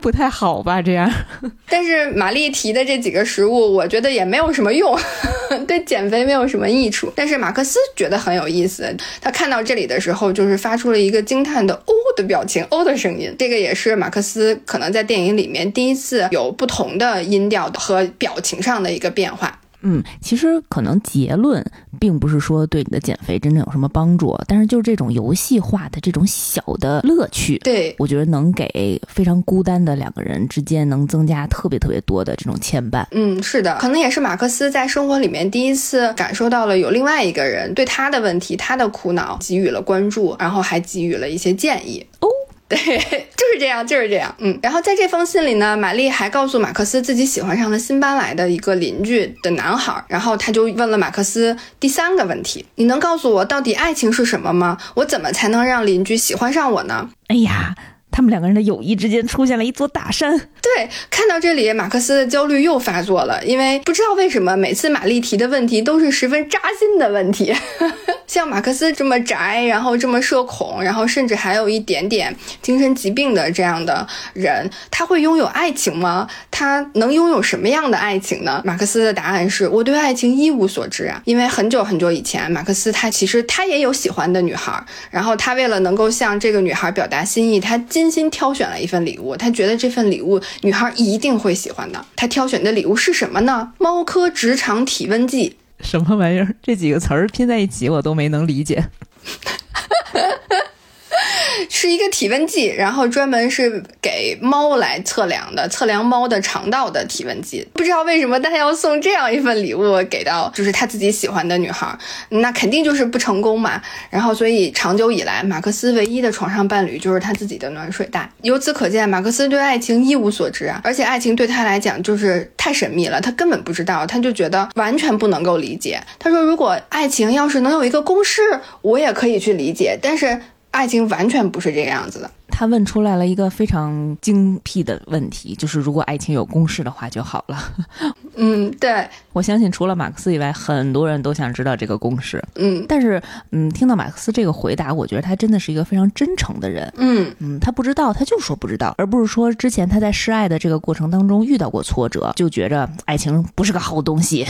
不太好吧这样。[laughs] 但是玛丽提的这几个食物，我觉得也没有什么用，[laughs] 对减肥没有什么益处。但是马克思觉得很有意思，他看到这里的时候，就是发出了一个惊叹的“哦”的表情，“哦”的声音。这个也是马克思可能在电影里面第一次有不同的音调和表情上的一个变化。嗯，其实可能结论并不是说对你的减肥真正有什么帮助，但是就是这种游戏化的这种小的乐趣，对我觉得能给非常孤单的两个人之间能增加特别特别多的这种牵绊。嗯，是的，可能也是马克思在生活里面第一次感受到了有另外一个人对他的问题、他的苦恼给予了关注，然后还给予了一些建议。哦。对，[laughs] 就是这样，就是这样。嗯，然后在这封信里呢，玛丽还告诉马克思自己喜欢上了新搬来的一个邻居的男孩，然后他就问了马克思第三个问题：你能告诉我到底爱情是什么吗？我怎么才能让邻居喜欢上我呢？哎呀。他们两个人的友谊之间出现了一座大山。对，看到这里，马克思的焦虑又发作了，因为不知道为什么每次玛丽提的问题都是十分扎心的问题。[laughs] 像马克思这么宅，然后这么社恐，然后甚至还有一点点精神疾病的这样的人，他会拥有爱情吗？他能拥有什么样的爱情呢？马克思的答案是：我对爱情一无所知啊。因为很久很久以前，马克思他其实他也有喜欢的女孩，然后他为了能够向这个女孩表达心意，他精心挑选了一份礼物。他觉得这份礼物女孩一定会喜欢的。他挑选的礼物是什么呢？猫科直肠体温计。什么玩意儿？这几个词儿拼在一起，我都没能理解。[laughs] [laughs] 是一个体温计，然后专门是给猫来测量的，测量猫的肠道的体温计。不知道为什么他要送这样一份礼物给到就是他自己喜欢的女孩，那肯定就是不成功嘛。然后所以长久以来，马克思唯一的床上伴侣就是他自己的暖水袋。由此可见，马克思对爱情一无所知啊，而且爱情对他来讲就是太神秘了，他根本不知道，他就觉得完全不能够理解。他说，如果爱情要是能有一个公式，我也可以去理解，但是。爱情完全不是这个样子的。他问出来了一个非常精辟的问题，就是如果爱情有公式的话就好了。嗯，对，我相信除了马克思以外，很多人都想知道这个公式。嗯，但是，嗯，听到马克思这个回答，我觉得他真的是一个非常真诚的人。嗯嗯，他不知道，他就说不知道，而不是说之前他在示爱的这个过程当中遇到过挫折，就觉着爱情不是个好东西。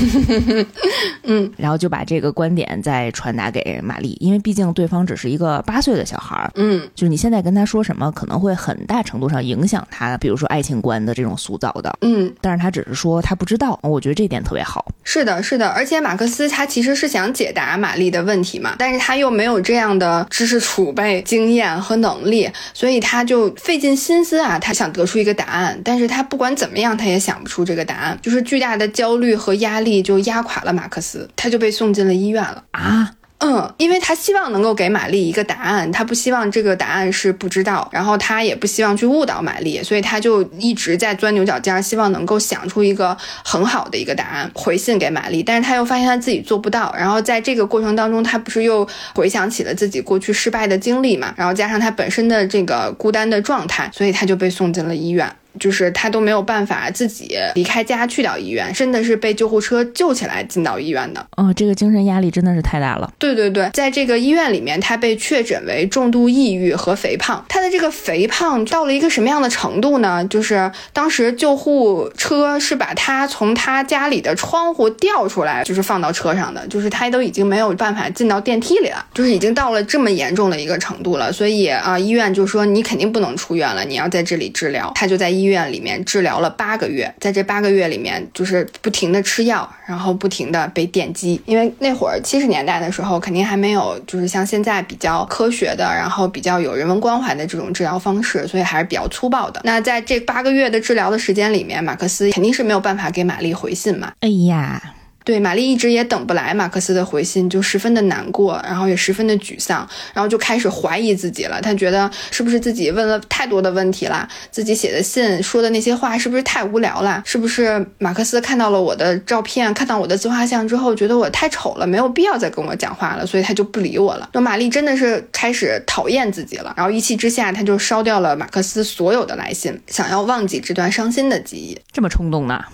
[laughs] 嗯，[laughs] 然后就把这个观点再传达给玛丽，因为毕竟对方只是一个八岁的小孩儿。嗯，就是你。现在跟他说什么，可能会很大程度上影响他，比如说爱情观的这种塑造的。嗯，但是他只是说他不知道，我觉得这点特别好。是的，是的，而且马克思他其实是想解答玛丽的问题嘛，但是他又没有这样的知识储备、经验和能力，所以他就费尽心思啊，他想得出一个答案，但是他不管怎么样，他也想不出这个答案，就是巨大的焦虑和压力就压垮了马克思，他就被送进了医院了啊。嗯，因为他希望能够给玛丽一个答案，他不希望这个答案是不知道，然后他也不希望去误导玛丽，所以他就一直在钻牛角尖，希望能够想出一个很好的一个答案回信给玛丽。但是他又发现他自己做不到，然后在这个过程当中，他不是又回想起了自己过去失败的经历嘛，然后加上他本身的这个孤单的状态，所以他就被送进了医院。就是他都没有办法自己离开家去到医院，真的是被救护车救起来进到医院的。哦，这个精神压力真的是太大了。对对对，在这个医院里面，他被确诊为重度抑郁和肥胖。他的这个肥胖到了一个什么样的程度呢？就是当时救护车是把他从他家里的窗户吊出来，就是放到车上的，就是他都已经没有办法进到电梯里了，就是已经到了这么严重的一个程度了。所以啊，医院就说你肯定不能出院了，你要在这里治疗。他就在医医院里面治疗了八个月，在这八个月里面，就是不停的吃药，然后不停的被电击，因为那会儿七十年代的时候，肯定还没有就是像现在比较科学的，然后比较有人文关怀的这种治疗方式，所以还是比较粗暴的。那在这八个月的治疗的时间里面，马克思肯定是没有办法给玛丽回信嘛。哎呀。对，玛丽一直也等不来马克思的回信，就十分的难过，然后也十分的沮丧，然后就开始怀疑自己了。她觉得是不是自己问了太多的问题了？自己写的信说的那些话是不是太无聊了？是不是马克思看到了我的照片，看到我的自画像之后，觉得我太丑了，没有必要再跟我讲话了，所以他就不理我了。那玛丽真的是开始讨厌自己了，然后一气之下，她就烧掉了马克思所有的来信，想要忘记这段伤心的记忆。这么冲动呢？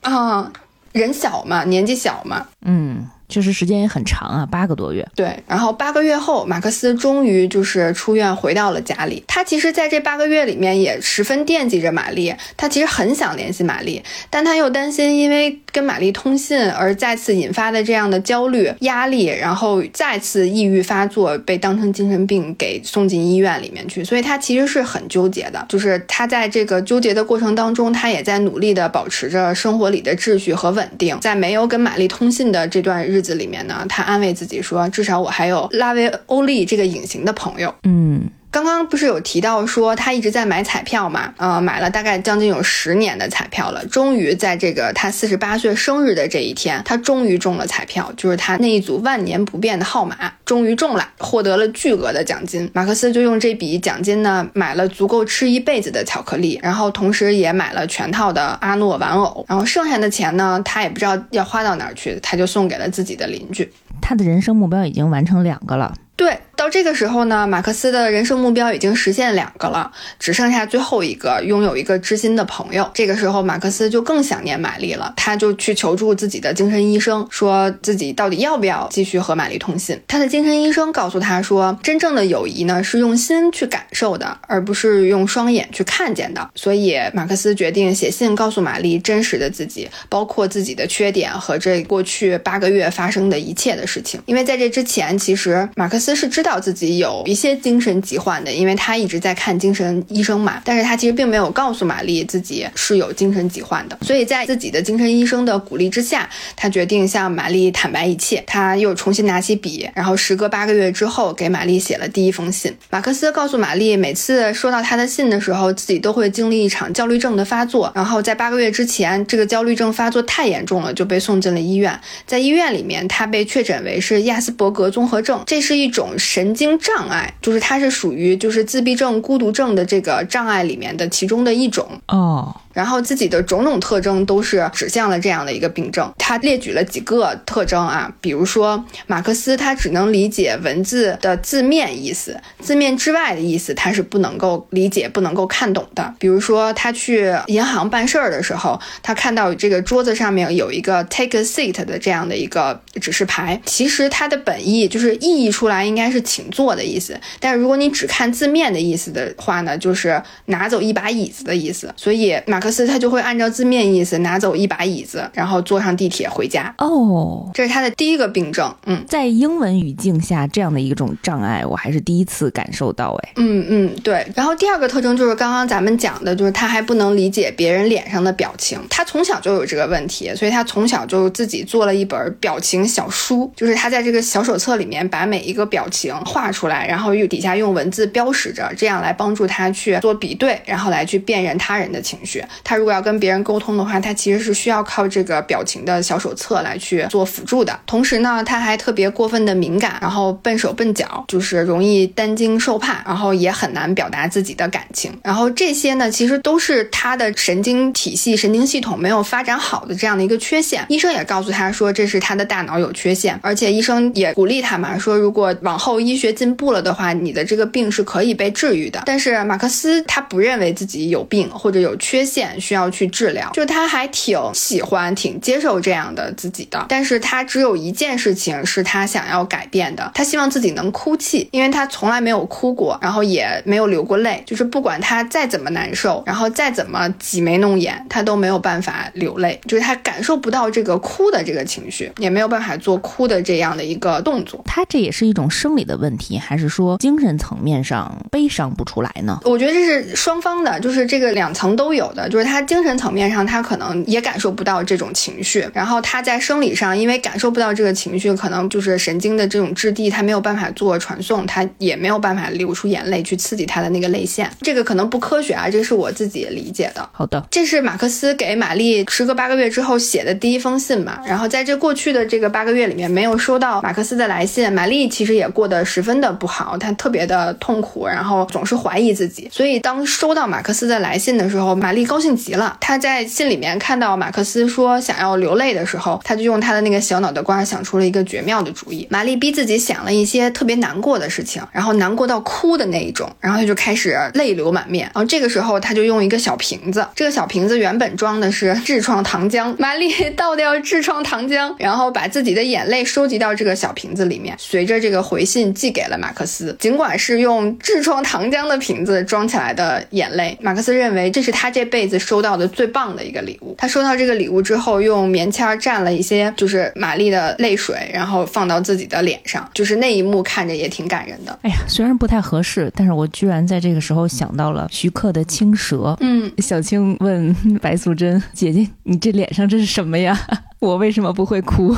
啊。人小嘛，年纪小嘛，嗯。确实时间也很长啊，八个多月。对，然后八个月后，马克思终于就是出院回到了家里。他其实在这八个月里面也十分惦记着玛丽，他其实很想联系玛丽，但他又担心因为跟玛丽通信而再次引发的这样的焦虑压力，然后再次抑郁发作，被当成精神病给送进医院里面去。所以他其实是很纠结的，就是他在这个纠结的过程当中，他也在努力的保持着生活里的秩序和稳定。在没有跟玛丽通信的这段日。日子里面呢，他安慰自己说，至少我还有拉维欧利这个隐形的朋友。嗯。刚刚不是有提到说他一直在买彩票嘛？呃，买了大概将近有十年的彩票了。终于在这个他四十八岁生日的这一天，他终于中了彩票，就是他那一组万年不变的号码终于中了，获得了巨额的奖金。马克思就用这笔奖金呢，买了足够吃一辈子的巧克力，然后同时也买了全套的阿诺玩偶。然后剩下的钱呢，他也不知道要花到哪儿去，他就送给了自己的邻居。他的人生目标已经完成两个了。对，到这个时候呢，马克思的人生目标已经实现两个了，只剩下最后一个，拥有一个知心的朋友。这个时候，马克思就更想念玛丽了，他就去求助自己的精神医生，说自己到底要不要继续和玛丽通信。他的精神医生告诉他说，真正的友谊呢，是用心去感受的，而不是用双眼去看见的。所以，马克思决定写信告诉玛丽真实的自己，包括自己的缺点和这过去八个月发生的一切的事情。因为在这之前，其实马克思。是知道自己有一些精神疾患的，因为他一直在看精神医生嘛。但是他其实并没有告诉玛丽自己是有精神疾患的。所以在自己的精神医生的鼓励之下，他决定向玛丽坦白一切。他又重新拿起笔，然后时隔八个月之后给玛丽写了第一封信。马克思告诉玛丽，每次收到他的信的时候，自己都会经历一场焦虑症的发作。然后在八个月之前，这个焦虑症发作太严重了，就被送进了医院。在医院里面，他被确诊为是亚斯伯格综合症，这是一种。种神经障碍，就是它是属于就是自闭症、孤独症的这个障碍里面的其中的一种哦。然后自己的种种特征都是指向了这样的一个病症。他列举了几个特征啊，比如说马克思他只能理解文字的字面意思，字面之外的意思他是不能够理解、不能够看懂的。比如说他去银行办事儿的时候，他看到这个桌子上面有一个 take a seat 的这样的一个指示牌，其实它的本意就是意译出来应该是请坐的意思，但是如果你只看字面的意思的话呢，就是拿走一把椅子的意思。所以马。马克思他就会按照字面意思拿走一把椅子，然后坐上地铁回家。哦，这是他的第一个病症。嗯，在英文语境下，这样的一种障碍，我还是第一次感受到。哎，嗯嗯，对。然后第二个特征就是刚刚咱们讲的，就是他还不能理解别人脸上的表情。他从小就有这个问题，所以他从小就自己做了一本表情小书，就是他在这个小手册里面把每一个表情画出来，然后又底下用文字标识着，这样来帮助他去做比对，然后来去辨认他人的情绪。他如果要跟别人沟通的话，他其实是需要靠这个表情的小手册来去做辅助的。同时呢，他还特别过分的敏感，然后笨手笨脚，就是容易担惊受怕，然后也很难表达自己的感情。然后这些呢，其实都是他的神经体系、神经系统没有发展好的这样的一个缺陷。医生也告诉他说，这是他的大脑有缺陷，而且医生也鼓励他嘛，说如果往后医学进步了的话，你的这个病是可以被治愈的。但是马克思他不认为自己有病或者有缺陷需要去治疗，就他还挺喜欢、挺接受这样的自己的。但是他只有一件事情是他想要改变的，他希望自己能哭泣，因为他从来没有哭过，然后也没有流过泪，就是不管他再怎么难受，然后再怎么挤眉弄眼，他都没有办法流泪，就是他感受不到这个哭的这个情绪，也没有办法做哭的这样的一个动作。他这也是一种生理的问题，还是说精神层面上悲伤不出来呢？我觉得这是双方的，就是这个两层都有的，就是他精神层面上他可能也感受不到这种情绪，然后他在生理上因为感受不到这个情绪，可能就是神经的这种质地他没有办法做传送，他也没有办法流出眼泪去刺激他的那个泪腺，这个可能不科学啊，这是我自己理解的。好的，这是马克思给玛丽时隔八个月之后写的第一封信嘛，然后在这过去的这个八个月里面没有收到马克思的来信，玛丽其实也过得十分的不好，她特别的痛苦，然后总是怀疑自己，所以当收到马克思的来信的时候，玛丽高高兴极了。他在信里面看到马克思说想要流泪的时候，他就用他的那个小脑袋瓜想出了一个绝妙的主意。玛丽逼自己想了一些特别难过的事情，然后难过到哭的那一种，然后他就开始泪流满面。然后这个时候，他就用一个小瓶子，这个小瓶子原本装的是痔疮糖浆，玛丽倒掉痔疮糖浆，然后把自己的眼泪收集到这个小瓶子里面，随着这个回信寄给了马克思。尽管是用痔疮糖浆的瓶子装起来的眼泪，马克思认为这是他这辈子收到的最棒的一个礼物。他收到这个礼物之后，用棉签蘸了一些就是玛丽的泪水，然后放到自己的脸上，就是那一幕看着也挺感人的。哎呀，虽然不太合适，但是我居然在这个时候想到了徐克的《青蛇》。嗯，小青问 [laughs] 白素贞姐姐：“你这脸上这是什么呀？我为什么不会哭？”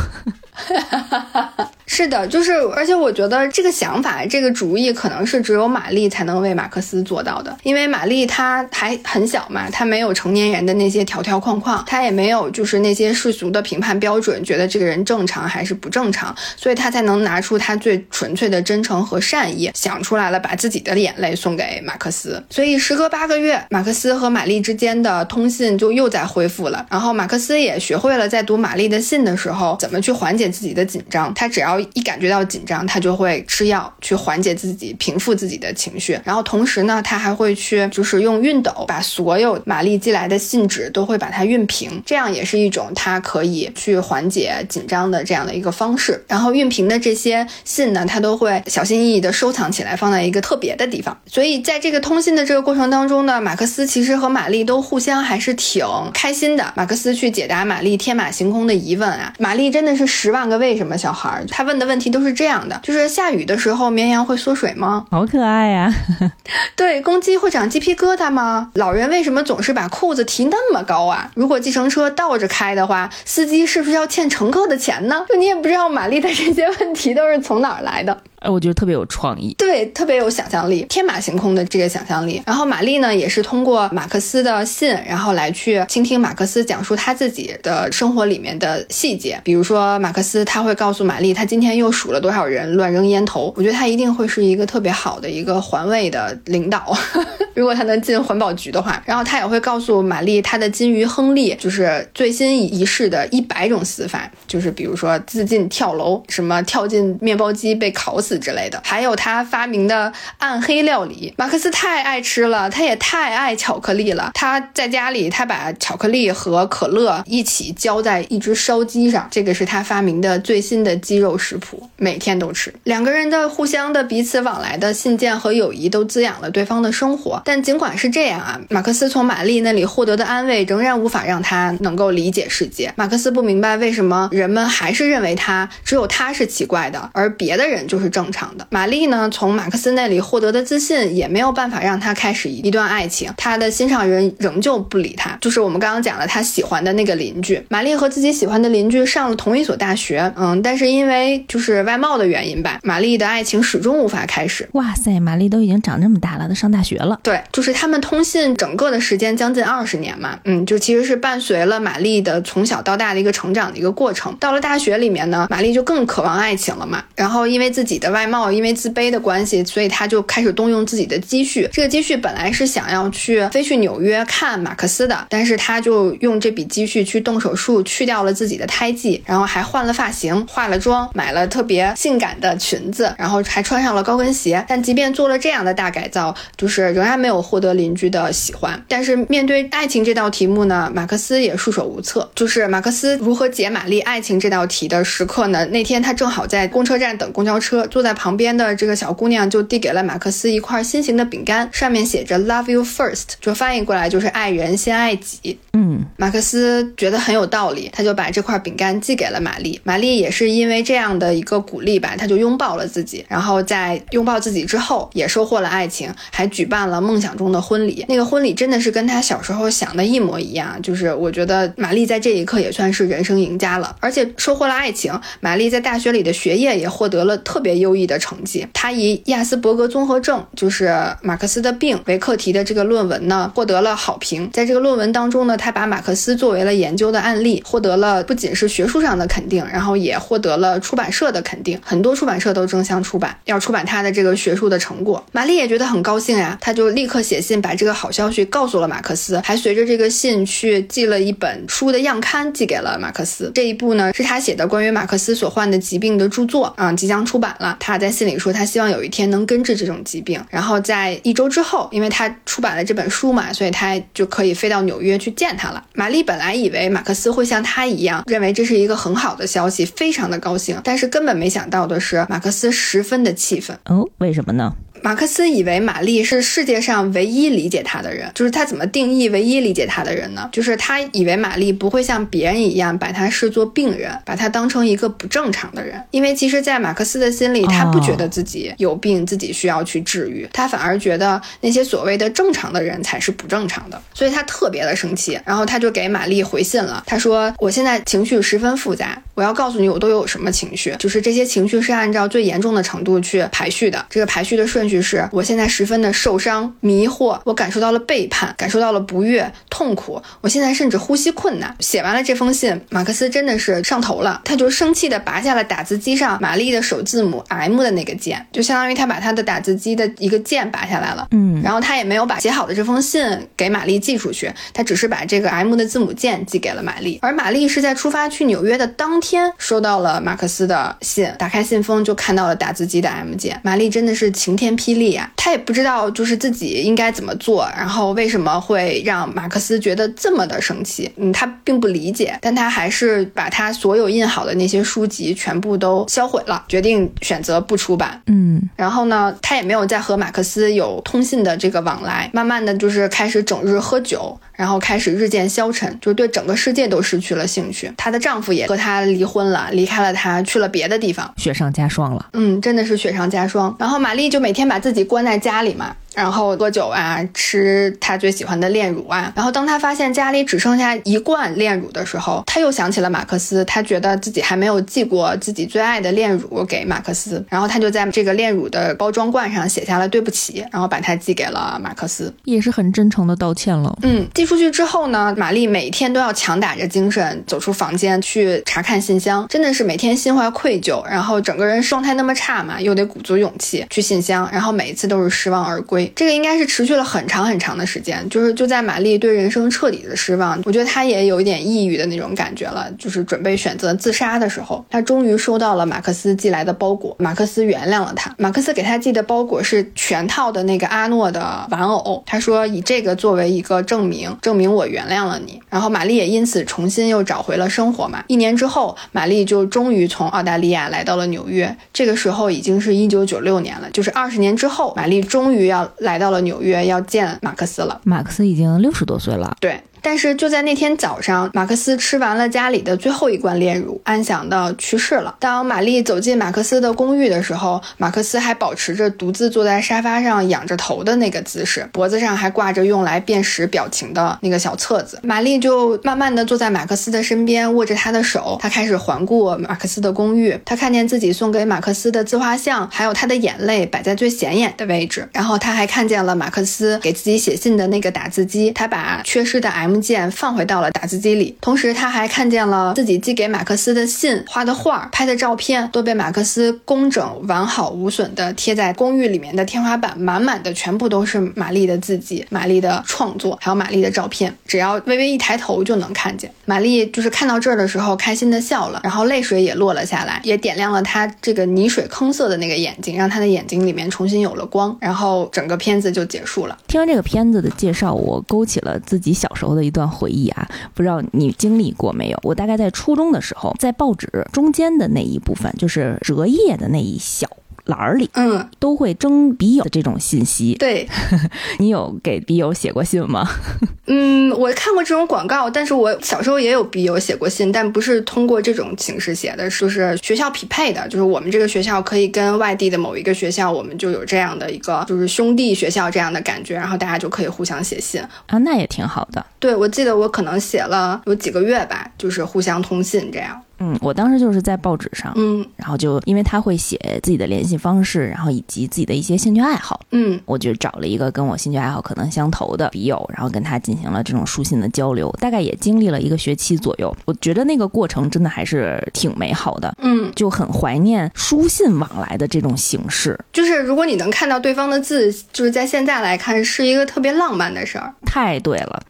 [laughs] 是的，就是，而且我觉得这个想法、这个主意可能是只有玛丽才能为马克思做到的，因为玛丽她还很小嘛，她没有成年人的那些条条框框，她也没有就是那些世俗的评判标准，觉得这个人正常还是不正常，所以她才能拿出她最纯粹的真诚和善意，想出来了把自己的眼泪送给马克思。所以时隔八个月，马克思和玛丽之间的通信就又在恢复了，然后马克思也学会了在读马玛丽的信的时候怎么去缓解自己的紧张，他只要。一感觉到紧张，他就会吃药去缓解自己、平复自己的情绪。然后同时呢，他还会去就是用熨斗把所有玛丽寄来的信纸都会把它熨平，这样也是一种他可以去缓解紧张的这样的一个方式。然后熨平的这些信呢，他都会小心翼翼地收藏起来，放在一个特别的地方。所以在这个通信的这个过程当中呢，马克思其实和玛丽都互相还是挺开心的。马克思去解答玛丽天马行空的疑问啊，玛丽真的是十万个为什么小孩，他问。问的问题都是这样的，就是下雨的时候绵羊会缩水吗？好可爱呀！[laughs] 对，公鸡会长鸡皮疙瘩吗？老人为什么总是把裤子提那么高啊？如果计程车倒着开的话，司机是不是要欠乘客的钱呢？就你也不知道玛丽的这些问题都是从哪儿来的。哎，我觉得特别有创意，对，特别有想象力，天马行空的这个想象力。然后玛丽呢，也是通过马克思的信，然后来去倾听马克思讲述他自己的生活里面的细节。比如说，马克思他会告诉玛丽，他今天又数了多少人乱扔烟头。我觉得他一定会是一个特别好的一个环卫的领导，[laughs] 如果他能进环保局的话。然后他也会告诉玛丽，他的金鱼亨利就是最新一式的一百种死法，就是比如说自尽跳楼，什么跳进面包机被烤死。之类的，还有他发明的暗黑料理，马克思太爱吃了，他也太爱巧克力了。他在家里，他把巧克力和可乐一起浇在一只烧鸡上，这个是他发明的最新的鸡肉食谱，每天都吃。两个人的互相的彼此往来的信件和友谊都滋养了对方的生活。但尽管是这样啊，马克思从玛丽那里获得的安慰仍然无法让他能够理解世界。马克思不明白为什么人们还是认为他只有他是奇怪的，而别的人就是正。正常的。玛丽呢，从马克思那里获得的自信也没有办法让他开始一段爱情，他的心上人仍旧不理他。就是我们刚刚讲的，他喜欢的那个邻居。玛丽和自己喜欢的邻居上了同一所大学，嗯，但是因为就是外貌的原因吧，玛丽的爱情始终无法开始。哇塞，玛丽都已经长这么大了，都上大学了。对，就是他们通信整个的时间将近二十年嘛，嗯，就其实是伴随了玛丽的从小到大的一个成长的一个过程。到了大学里面呢，玛丽就更渴望爱情了嘛。然后因为自己的外貌，因为自卑的关系，所以他就开始动用自己的积蓄。这个积蓄本来是想要去飞去纽约看马克思的，但是他就用这笔积蓄去动手术，去掉了自己的胎记，然后还换了发型、化了妆，买了特别性感的裙子，然后还穿上了高跟鞋。但即便做了这样的大改造，就是仍然没有获得邻居的喜欢。但是面对爱情这道题目呢，马克思也束手无策。就是马克思如何解玛丽爱情这道题的时刻呢？那天他正好在公车站等公交车，坐在旁边的这个小姑娘就递给了马克思一块心形的饼干，上面写着 “Love you first”，就翻译过来就是“爱人先爱己”。嗯，马克思觉得很有道理，他就把这块饼干寄给了玛丽。玛丽也是因为这样的一个鼓励吧，他就拥抱了自己。然后在拥抱自己之后，也收获了爱情，还举办了梦想中的婚礼。那个婚礼真的是跟他小时候想的一模一样，就是我觉得玛丽在这一刻也算是人生赢家了，而且收获了爱情。玛丽在大学里的学业也获得了特别优优异的成绩。他以亚斯伯格综合症，就是马克思的病为课题的这个论文呢，获得了好评。在这个论文当中呢，他把马克思作为了研究的案例，获得了不仅是学术上的肯定，然后也获得了出版社的肯定。很多出版社都争相出版，要出版他的这个学术的成果。玛丽也觉得很高兴呀，他就立刻写信把这个好消息告诉了马克思，还随着这个信去寄了一本书的样刊寄给了马克思。这一部呢，是他写的关于马克思所患的疾病的著作啊，即将出版了。他在信里说，他希望有一天能根治这种疾病。然后在一周之后，因为他出版了这本书嘛，所以他就可以飞到纽约去见他了。玛丽本来以为马克思会像他一样，认为这是一个很好的消息，非常的高兴。但是根本没想到的是，马克思十分的气愤。哦，为什么呢？马克思以为玛丽是世界上唯一理解他的人，就是他怎么定义唯一理解他的人呢？就是他以为玛丽不会像别人一样把他视作病人，把他当成一个不正常的人。因为其实，在马克思的心里，他不觉得自己有病，自己需要去治愈，他反而觉得那些所谓的正常的人才是不正常的，所以他特别的生气。然后他就给玛丽回信了，他说：“我现在情绪十分复杂，我要告诉你我都有什么情绪，就是这些情绪是按照最严重的程度去排序的，这个排序的顺序。”是我现在十分的受伤、迷惑，我感受到了背叛，感受到了不悦、痛苦。我现在甚至呼吸困难。写完了这封信，马克思真的是上头了，他就生气的拔下了打字机上玛丽的首字母 M 的那个键，就相当于他把他的打字机的一个键拔下来了。嗯，然后他也没有把写好的这封信给玛丽寄出去，他只是把这个 M 的字母键寄给了玛丽。而玛丽是在出发去纽约的当天收到了马克思的信，打开信封就看到了打字机的 M 键。玛丽真的是晴天。霹雳啊，她也不知道就是自己应该怎么做，然后为什么会让马克思觉得这么的生气？嗯，她并不理解，但她还是把她所有印好的那些书籍全部都销毁了，决定选择不出版。嗯，然后呢，他也没有再和马克思有通信的这个往来，慢慢的就是开始整日喝酒。然后开始日渐消沉，就是对整个世界都失去了兴趣。她的丈夫也和她离婚了，离开了她，去了别的地方，雪上加霜了。嗯，真的是雪上加霜。然后玛丽就每天把自己关在家里嘛。然后喝酒啊，吃他最喜欢的炼乳啊。然后当他发现家里只剩下一罐炼乳的时候，他又想起了马克思。他觉得自己还没有寄过自己最爱的炼乳给马克思。然后他就在这个炼乳的包装罐上写下了对不起，然后把它寄给了马克思，也是很真诚的道歉了。嗯，寄出去之后呢，玛丽每天都要强打着精神走出房间去查看信箱，真的是每天心怀愧疚，然后整个人状态那么差嘛，又得鼓足勇气去信箱，然后每一次都是失望而归。这个应该是持续了很长很长的时间，就是就在玛丽对人生彻底的失望，我觉得她也有一点抑郁的那种感觉了，就是准备选择自杀的时候，她终于收到了马克思寄来的包裹，马克思原谅了她。马克思给她寄的包裹是全套的那个阿诺的玩偶，他说以这个作为一个证明，证明我原谅了你。然后玛丽也因此重新又找回了生活嘛。一年之后，玛丽就终于从澳大利亚来到了纽约，这个时候已经是一九九六年了，就是二十年之后，玛丽终于要来到了纽约，要见马克思了。马克思已经六十多岁了，对。但是就在那天早上，马克思吃完了家里的最后一罐炼乳，安详的去世了。当玛丽走进马克思的公寓的时候，马克思还保持着独自坐在沙发上仰着头的那个姿势，脖子上还挂着用来辨识表情的那个小册子。玛丽就慢慢的坐在马克思的身边，握着他的手。她开始环顾马克思的公寓，她看见自己送给马克思的自画像，还有他的眼泪摆在最显眼的位置。然后她还看见了马克思给自己写信的那个打字机，她把缺失的 M 键放回到了打字机里。同时，他还看见了自己寄给马克思的信、画的画、拍的照片，都被马克思工整、完好无损的贴在公寓里面的天花板，满满的全部都是玛丽的字迹、玛丽的创作，还有玛丽的照片。只要微微一抬头就能看见。玛丽就是看到这儿的时候，开心的笑了，然后泪水也落了下来，也点亮了她这个泥水坑色的那个眼睛，让她的眼睛里面重新有了光。然后整个片子就结束了。听完这个片子的介绍，我勾起了自己小时候的一段回忆啊，不知道你经历过没有？我大概在初中的时候，在报纸中间的那一部分，就是折页的那一小。栏儿里，嗯，都会征笔友的这种信息。对，[laughs] 你有给笔友写过信吗？[laughs] 嗯，我看过这种广告，但是我小时候也有笔友写过信，但不是通过这种形式写的，就是学校匹配的，就是我们这个学校可以跟外地的某一个学校，我们就有这样的一个就是兄弟学校这样的感觉，然后大家就可以互相写信啊，那也挺好的。对，我记得我可能写了有几个月吧，就是互相通信这样。嗯，我当时就是在报纸上，嗯，然后就因为他会写自己的联系方式，然后以及自己的一些兴趣爱好，嗯，我就找了一个跟我兴趣爱好可能相投的笔友，然后跟他进行了这种书信的交流，大概也经历了一个学期左右。我觉得那个过程真的还是挺美好的，嗯，就很怀念书信往来的这种形式。就是如果你能看到对方的字，就是在现在来看是一个特别浪漫的事儿。太对了，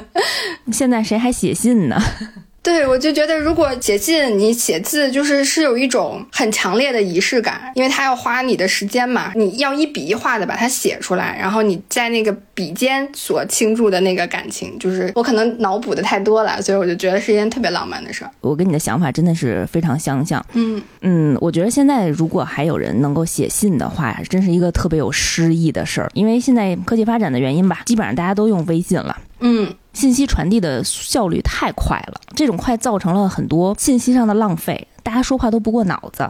[laughs] 现在谁还写信呢？对，我就觉得如果写信，你写字就是是有一种很强烈的仪式感，因为它要花你的时间嘛，你要一笔一画的把它写出来，然后你在那个笔尖所倾注的那个感情，就是我可能脑补的太多了，所以我就觉得是一件特别浪漫的事儿。我跟你的想法真的是非常相像。嗯嗯，我觉得现在如果还有人能够写信的话，真是一个特别有诗意的事儿，因为现在科技发展的原因吧，基本上大家都用微信了。嗯。信息传递的效率太快了，这种快造成了很多信息上的浪费，大家说话都不过脑子。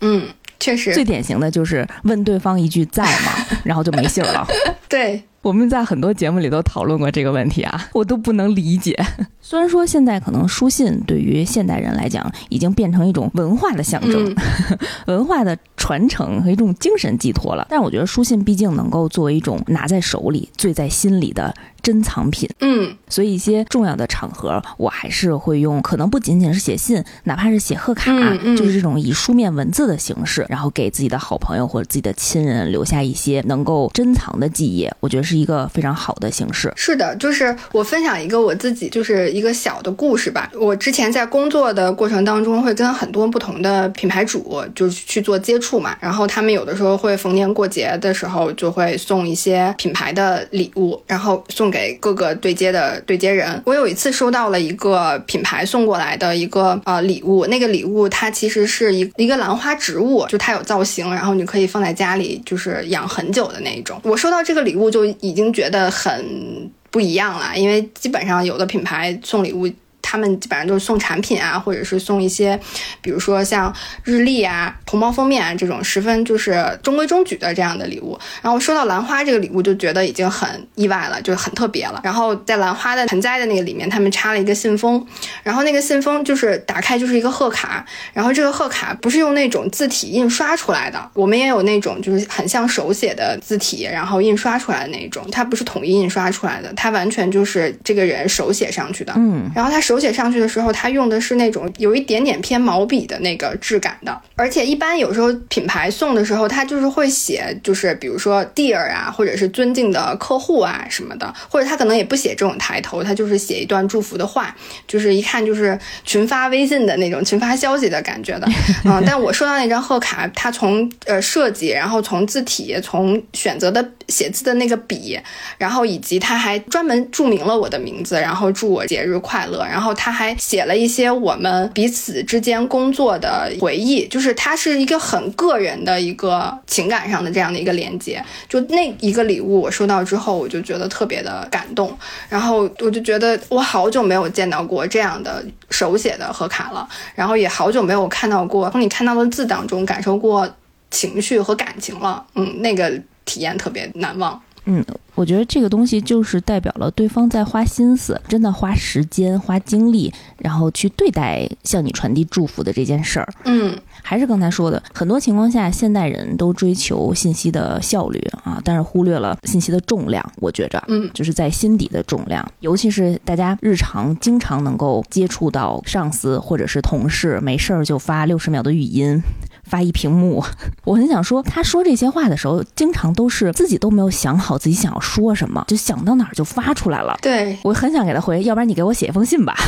嗯，确实，最典型的就是问对方一句在吗，[laughs] 然后就没信儿了。对。我们在很多节目里都讨论过这个问题啊，我都不能理解。[laughs] 虽然说现在可能书信对于现代人来讲已经变成一种文化的象征、[laughs] 文化的传承和一种精神寄托了，但是我觉得书信毕竟能够作为一种拿在手里、醉在心里的珍藏品。嗯，所以一些重要的场合，我还是会用，可能不仅仅是写信，哪怕是写贺卡，就是这种以书面文字的形式，然后给自己的好朋友或者自己的亲人留下一些能够珍藏的记忆。我觉得是。是一个非常好的形式。是的，就是我分享一个我自己就是一个小的故事吧。我之前在工作的过程当中，会跟很多不同的品牌主就是去做接触嘛。然后他们有的时候会逢年过节的时候，就会送一些品牌的礼物，然后送给各个对接的对接人。我有一次收到了一个品牌送过来的一个呃礼物，那个礼物它其实是一一个兰花植物，就它有造型，然后你可以放在家里就是养很久的那一种。我收到这个礼物就。已经觉得很不一样了，因为基本上有的品牌送礼物。他们基本上都是送产品啊，或者是送一些，比如说像日历啊、红包封面啊这种十分就是中规中矩的这样的礼物。然后收到兰花这个礼物，就觉得已经很意外了，就很特别了。然后在兰花的盆栽的那个里面，他们插了一个信封，然后那个信封就是打开就是一个贺卡，然后这个贺卡不是用那种字体印刷出来的，我们也有那种就是很像手写的字体，然后印刷出来的那种，它不是统一印刷出来的，它完全就是这个人手写上去的。嗯，然后他手。写上去的时候，他用的是那种有一点点偏毛笔的那个质感的，而且一般有时候品牌送的时候，他就是会写，就是比如说 Dear 啊，或者是尊敬的客户啊什么的，或者他可能也不写这种抬头，他就是写一段祝福的话，就是一看就是群发微信的那种群发消息的感觉的，[laughs] 嗯，但我收到那张贺卡，它从呃设计，然后从字体，从选择的写字的那个笔，然后以及他还专门注明了我的名字，然后祝我节日快乐，然后。他还写了一些我们彼此之间工作的回忆，就是它是一个很个人的一个情感上的这样的一个连接。就那一个礼物我收到之后，我就觉得特别的感动，然后我就觉得我好久没有见到过这样的手写的贺卡了，然后也好久没有看到过从你看到的字当中感受过情绪和感情了，嗯，那个体验特别难忘。嗯，我觉得这个东西就是代表了对方在花心思，真的花时间、花精力，然后去对待向你传递祝福的这件事儿。嗯，还是刚才说的，很多情况下，现代人都追求信息的效率啊，但是忽略了信息的重量。我觉着，嗯，就是在心底的重量，尤其是大家日常经常能够接触到上司或者是同事，没事儿就发六十秒的语音。发一屏幕，[laughs] 我很想说，他说这些话的时候，经常都是自己都没有想好自己想要说什么，就想到哪儿就发出来了。对我很想给他回，要不然你给我写一封信吧。[laughs]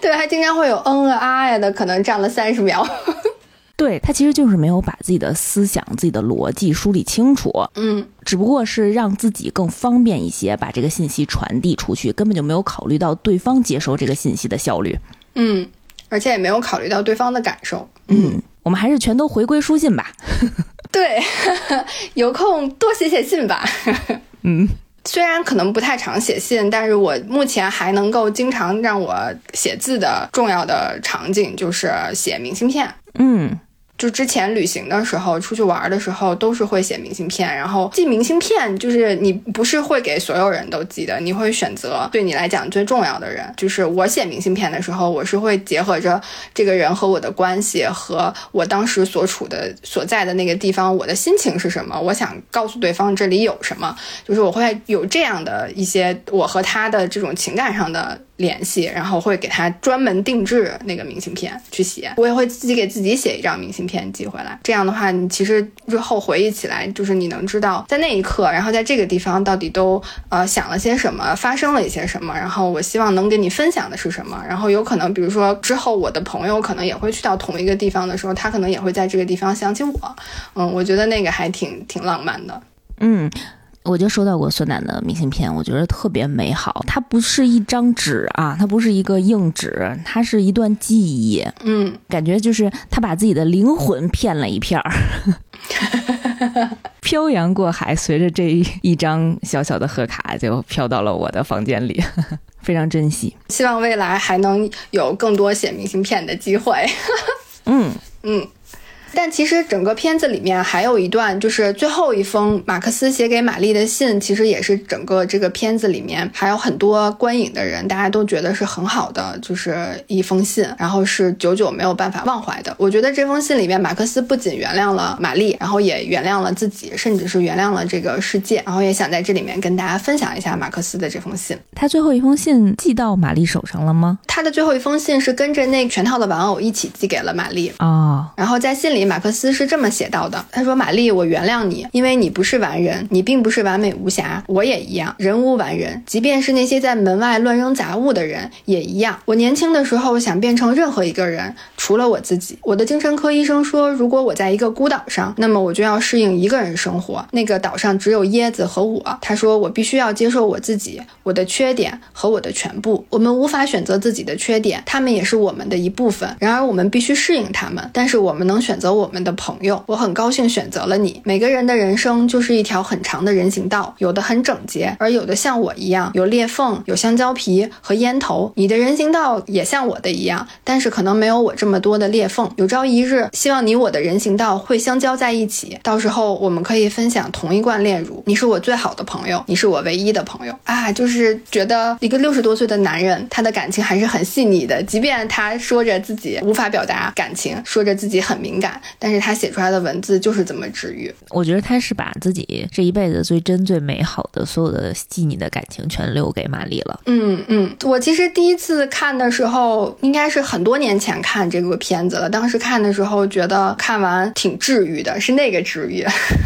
对，还经常会有嗯啊啊呀的，可能占了三十秒。[laughs] 对他其实就是没有把自己的思想、自己的逻辑梳理清楚，嗯，只不过是让自己更方便一些，把这个信息传递出去，根本就没有考虑到对方接收这个信息的效率。嗯，而且也没有考虑到对方的感受。嗯，我们还是全都回归书信吧。[laughs] 对，[laughs] 有空多写写信吧。[laughs] 嗯，虽然可能不太常写信，但是我目前还能够经常让我写字的重要的场景就是写明信片。嗯。就之前旅行的时候，出去玩的时候，都是会写明信片。然后寄明信片，就是你不是会给所有人都寄的，你会选择对你来讲最重要的人。就是我写明信片的时候，我是会结合着这个人和我的关系，和我当时所处的所在的那个地方，我的心情是什么，我想告诉对方这里有什么。就是我会有这样的一些我和他的这种情感上的。联系，然后会给他专门定制那个明信片去写，我也会自己给自己写一张明信片寄回来。这样的话，你其实日后回忆起来，就是你能知道在那一刻，然后在这个地方到底都呃想了些什么，发生了一些什么。然后我希望能跟你分享的是什么。然后有可能，比如说之后我的朋友可能也会去到同一个地方的时候，他可能也会在这个地方想起我。嗯，我觉得那个还挺挺浪漫的。嗯。我就收到过孙楠的明信片，我觉得特别美好。它不是一张纸啊，它不是一个硬纸，它是一段记忆。嗯，感觉就是他把自己的灵魂骗了一片儿，[laughs] 漂洋过海，随着这一张小小的贺卡就飘到了我的房间里，[laughs] 非常珍惜。希望未来还能有更多写明信片的机会。嗯 [laughs] 嗯。但其实整个片子里面还有一段，就是最后一封马克思写给玛丽的信，其实也是整个这个片子里面还有很多观影的人，大家都觉得是很好的，就是一封信，然后是久久没有办法忘怀的。我觉得这封信里面，马克思不仅原谅了玛丽，然后也原谅了自己，甚至是原谅了这个世界。然后也想在这里面跟大家分享一下马克思的这封信。他最后一封信寄到玛丽手上了吗？他的最后一封信是跟着那全套的玩偶一起寄给了玛丽啊。然后在信里。马克思是这么写到的：“他说，玛丽，我原谅你，因为你不是完人，你并不是完美无瑕，我也一样，人无完人。即便是那些在门外乱扔杂物的人，也一样。我年轻的时候想变成任何一个人，除了我自己。我的精神科医生说，如果我在一个孤岛上，那么我就要适应一个人生活。那个岛上只有椰子和我。他说，我必须要接受我自己，我的缺点和我的全部。我们无法选择自己的缺点，他们也是我们的一部分。然而，我们必须适应他们。但是，我们能选择。”和我们的朋友，我很高兴选择了你。每个人的人生就是一条很长的人行道，有的很整洁，而有的像我一样有裂缝、有香蕉皮和烟头。你的人行道也像我的一样，但是可能没有我这么多的裂缝。有朝一日，希望你我的人行道会相交在一起，到时候我们可以分享同一罐炼乳。你是我最好的朋友，你是我唯一的朋友啊！就是觉得一个六十多岁的男人，他的感情还是很细腻的，即便他说着自己无法表达感情，说着自己很敏感。但是他写出来的文字就是这么治愈。我觉得他是把自己这一辈子最真、最美好的所有的细腻的感情全留给玛丽了。嗯嗯，我其实第一次看的时候，应该是很多年前看这个片子了。当时看的时候觉得看完挺治愈的，是那个治愈，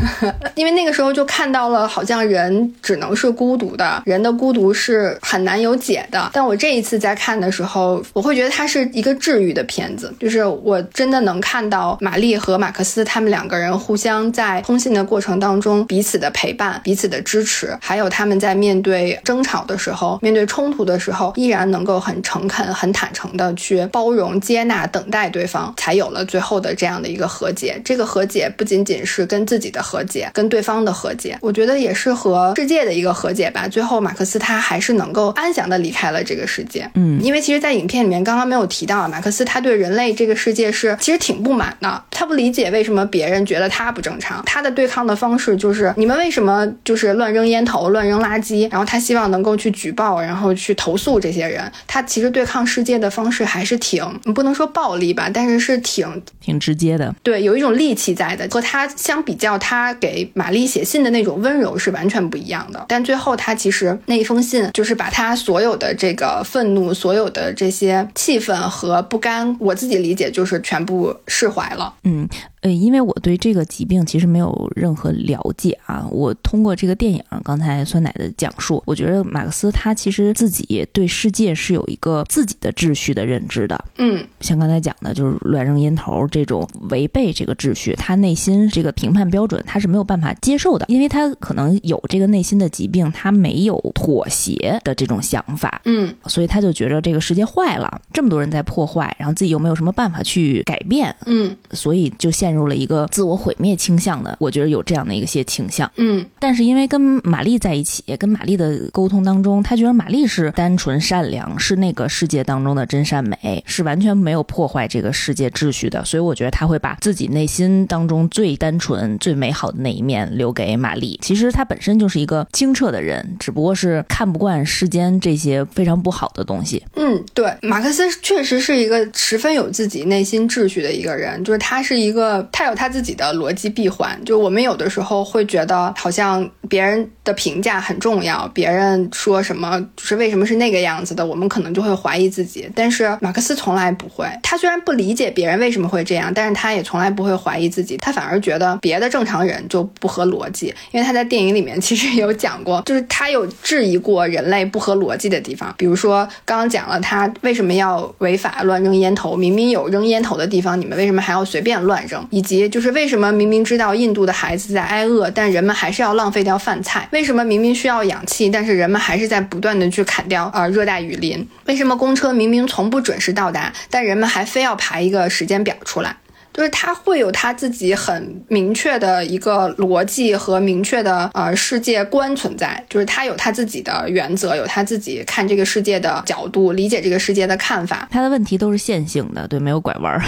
[laughs] 因为那个时候就看到了，好像人只能是孤独的，人的孤独是很难有解的。但我这一次在看的时候，我会觉得它是一个治愈的片子，就是我真的能看到玛丽。丽和马克思他们两个人互相在通信的过程当中彼此的陪伴、彼此的支持，还有他们在面对争吵的时候、面对冲突的时候，依然能够很诚恳、很坦诚的去包容、接纳、等待对方，才有了最后的这样的一个和解。这个和解不仅仅是跟自己的和解，跟对方的和解，我觉得也是和世界的一个和解吧。最后，马克思他还是能够安详的离开了这个世界。嗯，因为其实，在影片里面刚刚没有提到，马克思他对人类这个世界是其实挺不满的，他不理解为什么别人觉得他不正常，他的对抗的方式就是你们为什么就是乱扔烟头、乱扔垃圾，然后他希望能够去举报，然后去投诉这些人。他其实对抗世界的方式还是挺不能说暴力吧，但是是挺挺直接的，对，有一种戾气在的。和他相比较，他给玛丽写信的那种温柔是完全不一样的。但最后，他其实那一封信就是把他所有的这个愤怒、所有的这些气愤和不甘，我自己理解就是全部释怀了。嗯。呃，因为我对这个疾病其实没有任何了解啊。我通过这个电影，刚才酸奶的讲述，我觉得马克思他其实自己对世界是有一个自己的秩序的认知的。嗯，像刚才讲的，就是乱扔烟头这种违背这个秩序，他内心这个评判标准他是没有办法接受的，因为他可能有这个内心的疾病，他没有妥协的这种想法。嗯，所以他就觉得这个世界坏了，这么多人在破坏，然后自己又没有什么办法去改变。嗯，所以就陷入了一个自我毁灭倾向的，我觉得有这样的一些倾向。嗯，但是因为跟玛丽在一起，跟玛丽的沟通当中，他觉得玛丽是单纯善良，是那个世界当中的真善美，是完全没有破坏这个世界秩序的。所以我觉得他会把自己内心当中最单纯、最美好的那一面留给玛丽。其实他本身就是一个清澈的人，只不过是看不惯世间这些非常不好的东西。嗯，对，马克思确实是一个十分有自己内心秩序的一个人，就是他是一个，他有他自己的逻辑闭环。就我们有的时候会觉得，好像别人的评价很重要，别人说什么就是为什么是那个样子的，我们可能就会怀疑自己。但是马克思从来不会，他虽然不理解别人为什么会这样，但是他也从来不会怀疑自己，他反而觉得别的正常人就不合逻辑。因为他在电影里面其实有讲过，就是他有质疑过人类不合逻辑的地方，比如说刚刚讲了他为什么要违法乱扔烟头，明明有扔烟头的地方，你们为什么还要随便乱扔？以及就是为什么明明知道印度的孩子在挨饿，但人们还是要浪费掉饭菜？为什么明明需要氧气，但是人们还是在不断的去砍掉呃热带雨林？为什么公车明明从不准时到达，但人们还非要排一个时间表出来？就是他会有他自己很明确的一个逻辑和明确的呃世界观存在，就是他有他自己的原则，有他自己看这个世界的角度，理解这个世界的看法。他的问题都是线性的，对，没有拐弯儿。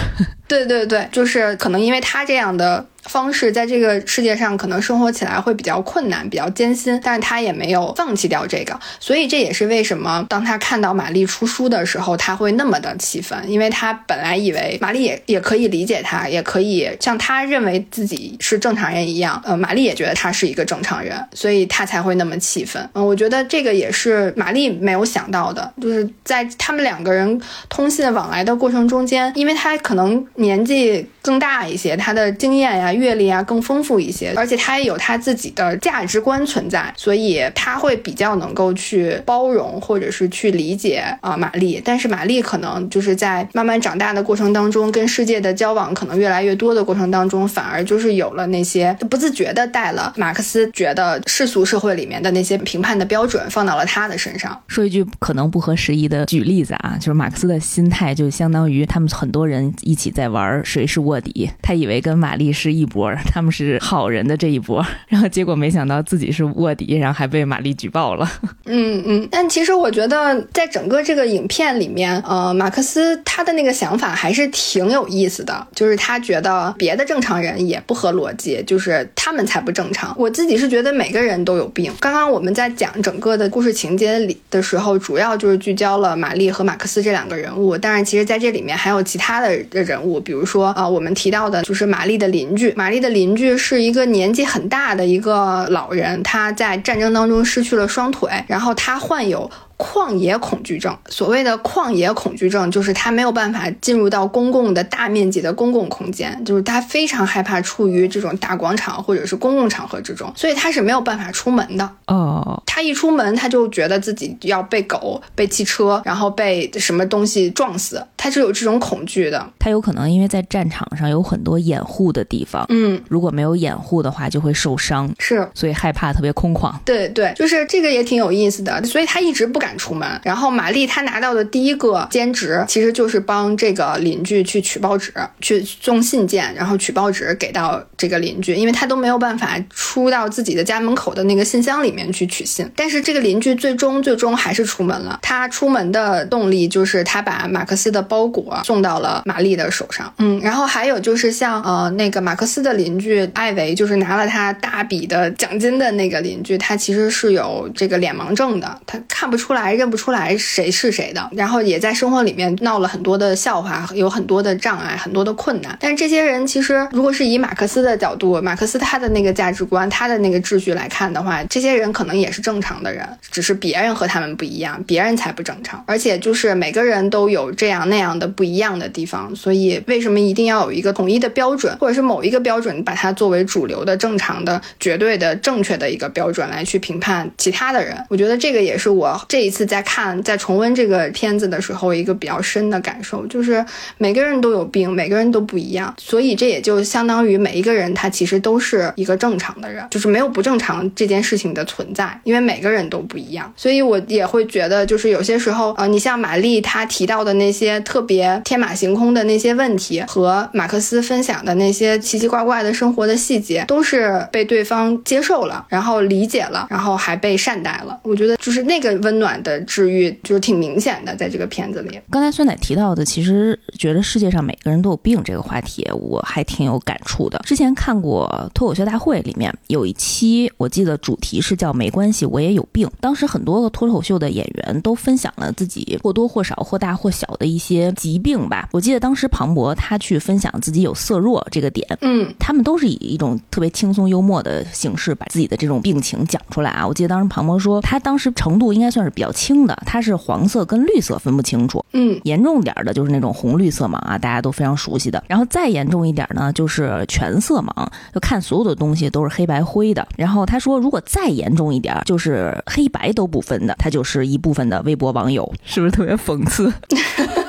对对对，就是可能因为他这样的方式，在这个世界上可能生活起来会比较困难、比较艰辛，但是他也没有放弃掉这个，所以这也是为什么当他看到玛丽出书的时候，他会那么的气愤，因为他本来以为玛丽也也可以理解他，也可以像他认为自己是正常人一样，呃，玛丽也觉得他是一个正常人，所以他才会那么气愤。嗯，我觉得这个也是玛丽没有想到的，就是在他们两个人通信往来的过程中间，因为他可能。年纪更大一些，他的经验呀、阅历啊更丰富一些，而且他也有他自己的价值观存在，所以他会比较能够去包容或者是去理解啊玛丽。但是玛丽可能就是在慢慢长大的过程当中，跟世界的交往可能越来越多的过程当中，反而就是有了那些不自觉的带了马克思觉得世俗社会里面的那些评判的标准放到了他的身上。说一句可能不合时宜的举例子啊，就是马克思的心态就相当于他们很多人一起在。在玩谁是卧底？他以为跟玛丽是一波，他们是好人的这一波，[laughs] 然后结果没想到自己是卧底，然后还被玛丽举报了。[laughs] 嗯嗯，但其实我觉得在整个这个影片里面，呃，马克思他的那个想法还是挺有意思的，就是他觉得别的正常人也不合逻辑，就是他们才不正常。我自己是觉得每个人都有病。刚刚我们在讲整个的故事情节里的时候，主要就是聚焦了玛丽和马克思这两个人物，但是其实在这里面还有其他的人物。比如说啊，我们提到的就是玛丽的邻居。玛丽的邻居是一个年纪很大的一个老人，他在战争当中失去了双腿，然后他患有。旷野恐惧症，所谓的旷野恐惧症，就是他没有办法进入到公共的大面积的公共空间，就是他非常害怕处于这种大广场或者是公共场合之中，所以他是没有办法出门的。哦，他一出门，他就觉得自己要被狗、被汽车，然后被什么东西撞死。他是有这种恐惧的。他有可能因为在战场上有很多掩护的地方，嗯，如果没有掩护的话就会受伤，是，所以害怕特别空旷。对对，就是这个也挺有意思的，所以他一直不敢出门。然后玛丽她拿到的第一个兼职其实就是帮这个邻居去取报纸，去送信件，然后取报纸给到这个邻居，因为他都没有办法出到自己的家门口的那个信箱里面去取信。但是这个邻居最终最终还是出门了。他出门的动力就是他把马克思的包裹送到了玛丽的手上。嗯，然后还有就是像呃那个马克思的邻居艾维，就是拿了他大笔的奖金的那个邻居，他其实是有这个脸盲症的，他看不出来、认不出来谁是谁的。然后也在生活里面闹了很多的笑话，有很多的障碍，很多的困难。但是这些人其实，如果是以马克思的角度，马克思他的那个价值观、他的那个秩序来看的话，这些人可能也是正常的人，只是别人和他们不一样，别人才不正常。而且就是每个人都有这样那样样的不一样的地方，所以为什么一定要有一个统一的标准，或者是某一个标准把它作为主流的、正常的、绝对的、正确的一个标准来去评判其他的人？我觉得这个也是我这一次在看、在重温这个片子的时候一个比较深的感受，就是每个人都有病，每个人都不一样，所以这也就相当于每一个人他其实都是一个正常的人，就是没有不正常这件事情的存在，因为每个人都不一样。所以我也会觉得，就是有些时候，呃，你像玛丽她提到的那些特别天马行空的那些问题，和马克思分享的那些奇奇怪怪的生活的细节，都是被对方接受了，然后理解了，然后还被善待了。我觉得就是那个温暖的治愈，就是挺明显的，在这个片子里。刚才酸奶提到的，其实觉得世界上每个人都有病这个话题，我还挺有感触的。之前看过《脱口秀大会》里面有一期，我记得主题是叫“没关系，我也有病”。当时很多个脱口秀的演员都分享了自己或多或少、或大或小的一些疾病吧。我记得当时庞博他去分享自己有色弱这个点，嗯，他们都是以一种特别轻松幽默的形式把自己的这种病情讲出来啊。我记得当时庞博说，他当时程度应该算是比较轻的，他是黄色跟绿色分不清楚。嗯，严重点儿的就是那种红绿色盲啊，大家都非常熟悉的。然后再严重一点呢，就是全色盲，就看所有的东西都是黑白灰的。然后他说，如果再严重一点，就是黑白都不分的，他就是一部分的微博网友，是不是特别讽刺？[laughs]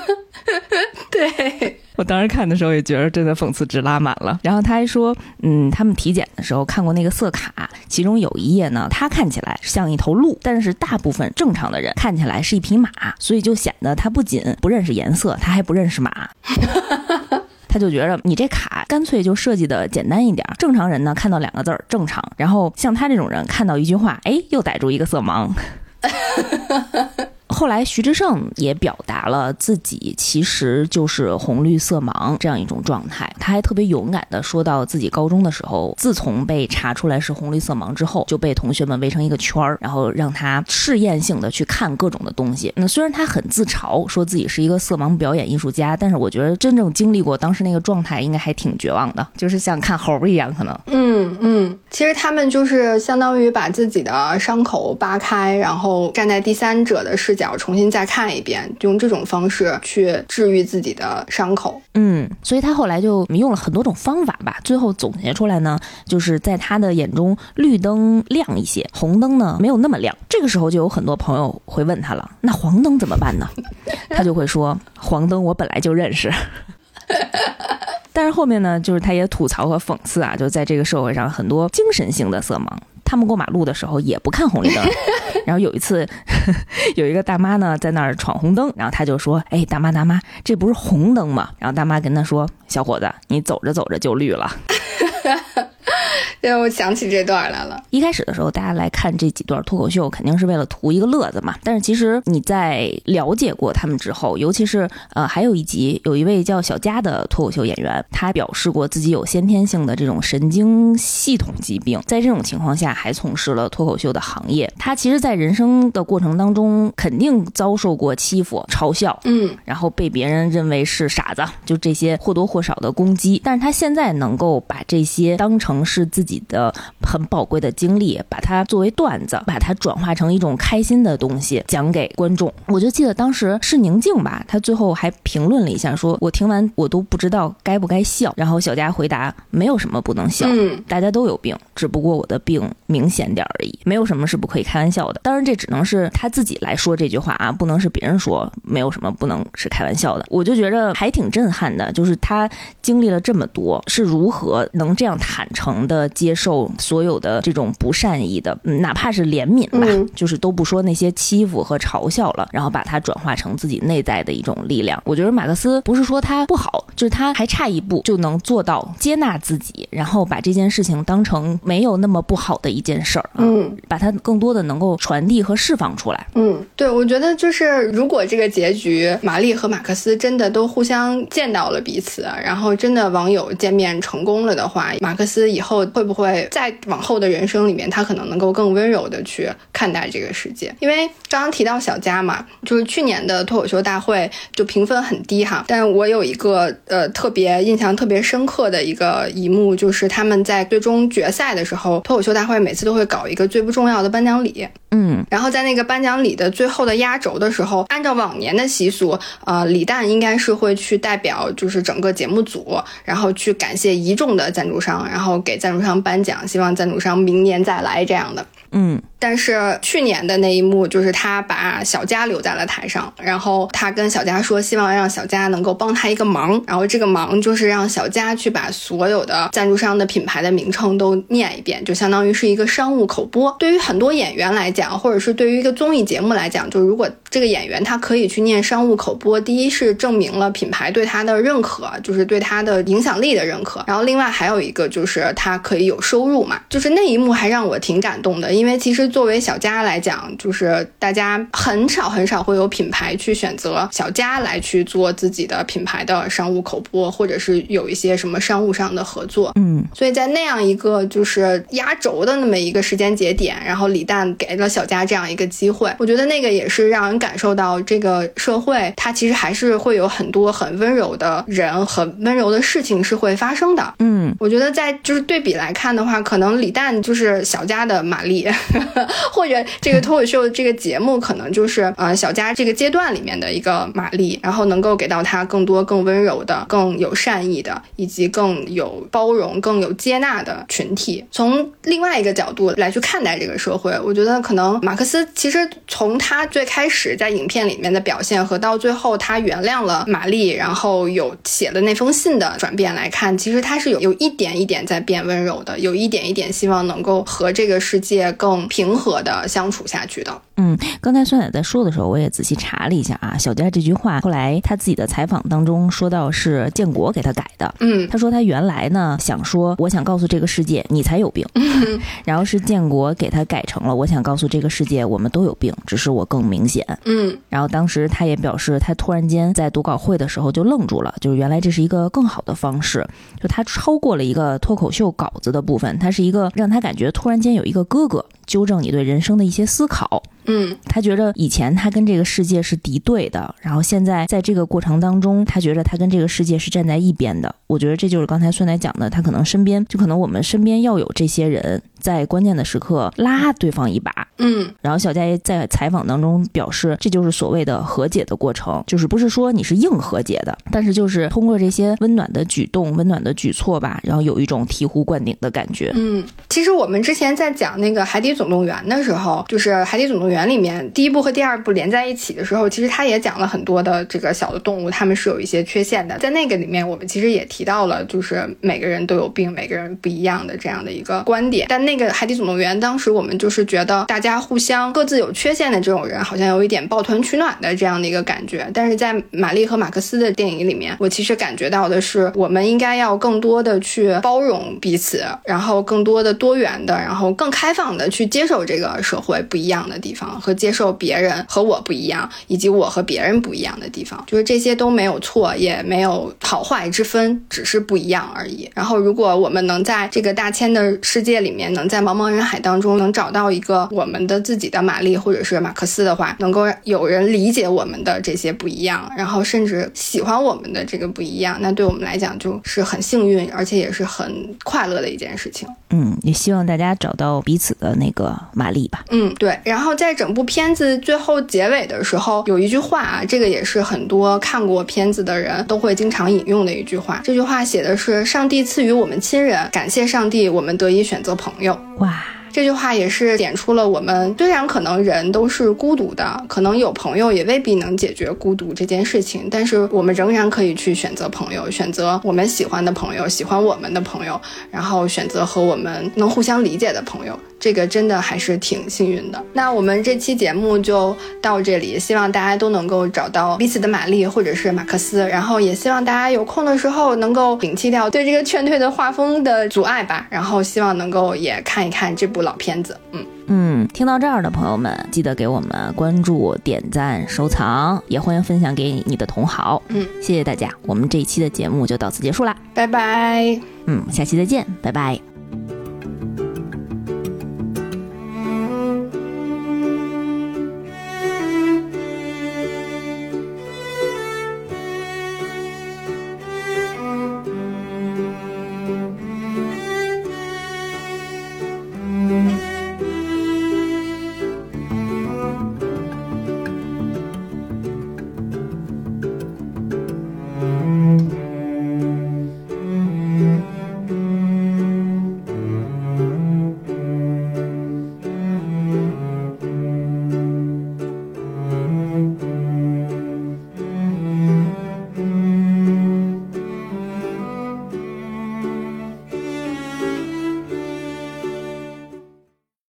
对。[laughs] 我当时看的时候也觉得真的讽刺值拉满了。然后他还说，嗯，他们体检的时候看过那个色卡，其中有一页呢，他看起来像一头鹿，但是大部分正常的人看起来是一匹马，所以就显得他不仅不认识颜色，他还不认识马。[laughs] 他就觉得你这卡干脆就设计的简单一点，正常人呢看到两个字儿正常，然后像他这种人看到一句话，哎，又逮住一个色盲。[laughs] 后来，徐志胜也表达了自己其实就是红绿色盲这样一种状态。他还特别勇敢地说到，自己高中的时候，自从被查出来是红绿色盲之后，就被同学们围成一个圈儿，然后让他试验性的去看各种的东西。那虽然他很自嘲，说自己是一个色盲表演艺术家，但是我觉得真正经历过当时那个状态，应该还挺绝望的，就是像看猴一样，可能。嗯嗯，其实他们就是相当于把自己的伤口扒开，然后站在第三者的视角。重新再看一遍，用这种方式去治愈自己的伤口。嗯，所以他后来就用了很多种方法吧，最后总结出来呢，就是在他的眼中，绿灯亮一些，红灯呢没有那么亮。这个时候就有很多朋友会问他了，那黄灯怎么办呢？[laughs] 他就会说，黄灯我本来就认识。[laughs] 但是后面呢，就是他也吐槽和讽刺啊，就在这个社会上，很多精神性的色盲，他们过马路的时候也不看红绿灯。[laughs] 然后有一次，[laughs] 有一个大妈呢在那儿闯红灯，然后他就说：“哎，大妈大妈，这不是红灯吗？”然后大妈跟他说：“小伙子，你走着走着就绿了。” [laughs] 对，我想起这段来了。一开始的时候，大家来看这几段脱口秀，肯定是为了图一个乐子嘛。但是其实你在了解过他们之后，尤其是呃，还有一集有一位叫小佳的脱口秀演员，他表示过自己有先天性的这种神经系统疾病，在这种情况下还从事了脱口秀的行业。他其实，在人生的过程当中，肯定遭受过欺负、嘲笑，嗯，然后被别人认为是傻子，就这些或多或少的攻击。但是他现在能够把这些当成是自己的很宝贵的经历，把它作为段子，把它转化成一种开心的东西讲给观众。我就记得当时是宁静吧，他最后还评论了一下，说我听完我都不知道该不该笑。然后小佳回答：没有什么不能笑，大家都有病，只不过我的病明显点而已，没有什么是不可以开玩笑的。当然这只能是他自己来说这句话啊，不能是别人说，没有什么不能是开玩笑的。我就觉着还挺震撼的，就是他经历了这么多，是如何能这样坦诚的接受所有的这种不善意的，哪怕是怜悯吧，就是都不说那些欺负和嘲笑了，然后把它转化成自己内在的一种力量。我觉得马克思不是说他不好，就是他还差一步就能做到接纳自己，然后把这件事情当成没有那么不好的一件事儿，嗯，把它更多的能够传递和释放出来。嗯，对，我觉得就是如果这个结局，玛丽和马克思真的都互相见到了彼此，然后真的网友见面成功了的话，马克思以后会不会在往后的人生里面，他可能能够更温柔的去看待这个世界？因为刚刚提到小佳嘛，就是去年的脱口秀大会就评分很低哈，但我有一个呃特别印象特别深刻的一个一幕，就是他们在最终决赛的时候，脱口秀大会每次都会搞一个最不重要的颁奖礼，嗯，然后在那个颁奖礼的最后的压轴的时候，按照往年的习俗，呃，李诞应该是会去代表就是整个节目组，然后去感谢一众的赞助商，然后给赞助商颁奖，希望赞助商明年再来这样的。嗯，但是去年的那一幕就是他把小佳留在了台上，然后他跟小佳说，希望让小佳能够帮他一个忙，然后这个忙就是让小佳去把所有的赞助商的品牌的名称都念一遍，就相当于是一个商务口播。对于很多演员来讲，或者是对于一个综艺节目来讲，就如果这个演员他可以去念商务口播，第一是证明了品牌对他的认可，就是对他的影响力的认可，然后另外还有一个就是他可以有收入嘛，就是那一幕还让我挺感动的，因为。因为其实作为小家来讲，就是大家很少很少会有品牌去选择小家来去做自己的品牌的商务口播，或者是有一些什么商务上的合作。嗯，所以在那样一个就是压轴的那么一个时间节点，然后李诞给了小家这样一个机会，我觉得那个也是让人感受到这个社会它其实还是会有很多很温柔的人和温柔的事情是会发生的。嗯，我觉得在就是对比来看的话，可能李诞就是小家的玛丽。或者这个脱口秀这个节目可能就是呃小佳这个阶段里面的一个玛丽，然后能够给到他更多更温柔的、更有善意的，以及更有包容、更有接纳的群体。从另外一个角度来去看待这个社会，我觉得可能马克思其实从他最开始在影片里面的表现和到最后他原谅了玛丽，然后有写的那封信的转变来看，其实他是有有一点一点在变温柔的，有一点一点希望能够和这个世界更。平和的相处下去的。嗯，刚才酸奶在说的时候，我也仔细查了一下啊。小佳这句话后来他自己的采访当中说到是建国给他改的。嗯，他说他原来呢想说我想告诉这个世界你才有病，然后是建国给他改成了我想告诉这个世界我们都有病，只是我更明显。嗯，然后当时他也表示他突然间在读稿会的时候就愣住了，就是原来这是一个更好的方式，就他超过了一个脱口秀稿子的部分，他是一个让他感觉突然间有一个哥哥。纠正你对人生的一些思考。嗯，他觉得以前他跟这个世界是敌对的，然后现在在这个过程当中，他觉得他跟这个世界是站在一边的。我觉得这就是刚才酸奶讲的，他可能身边就可能我们身边要有这些人在关键的时刻拉对方一把。嗯，然后小佳也在采访当中表示，这就是所谓的和解的过程，就是不是说你是硬和解的，但是就是通过这些温暖的举动、温暖的举措吧，然后有一种醍醐灌顶的感觉。嗯，其实我们之前在讲那个《海底总动员》的时候，就是《海底总动员》。园里面第一部和第二部连在一起的时候，其实他也讲了很多的这个小的动物，他们是有一些缺陷的。在那个里面，我们其实也提到了，就是每个人都有病，每个人不一样的这样的一个观点。但那个《海底总动员》当时我们就是觉得大家互相各自有缺陷的这种人，好像有一点抱团取暖的这样的一个感觉。但是在玛丽和马克思的电影里面，我其实感觉到的是，我们应该要更多的去包容彼此，然后更多的多元的，然后更开放的去接受这个社会不一样的地方。方，和接受别人和我不一样，以及我和别人不一样的地方，就是这些都没有错，也没有好坏之分，只是不一样而已。然后，如果我们能在这个大千的世界里面，能在茫茫人海当中能找到一个我们的自己的玛丽或者是马克思的话，能够有人理解我们的这些不一样，然后甚至喜欢我们的这个不一样，那对我们来讲就是很幸运，而且也是很快乐的一件事情。嗯，也希望大家找到彼此的那个玛丽吧。嗯，对。然后在整部片子最后结尾的时候，有一句话啊，这个也是很多看过片子的人都会经常引用的一句话。这句话写的是：“上帝赐予我们亲人，感谢上帝，我们得以选择朋友。”哇。这句话也是点出了我们虽然可能人都是孤独的，可能有朋友也未必能解决孤独这件事情，但是我们仍然可以去选择朋友，选择我们喜欢的朋友，喜欢我们的朋友，然后选择和我们能互相理解的朋友。这个真的还是挺幸运的。那我们这期节目就到这里，希望大家都能够找到彼此的玛丽或者是马克思，然后也希望大家有空的时候能够摒弃掉对这个劝退的画风的阻碍吧，然后希望能够也看一看这部老片子。嗯嗯，听到这儿的朋友们，记得给我们关注、点赞、收藏，也欢迎分享给你的同好。嗯，谢谢大家，我们这一期的节目就到此结束啦，拜拜。嗯，下期再见，拜拜。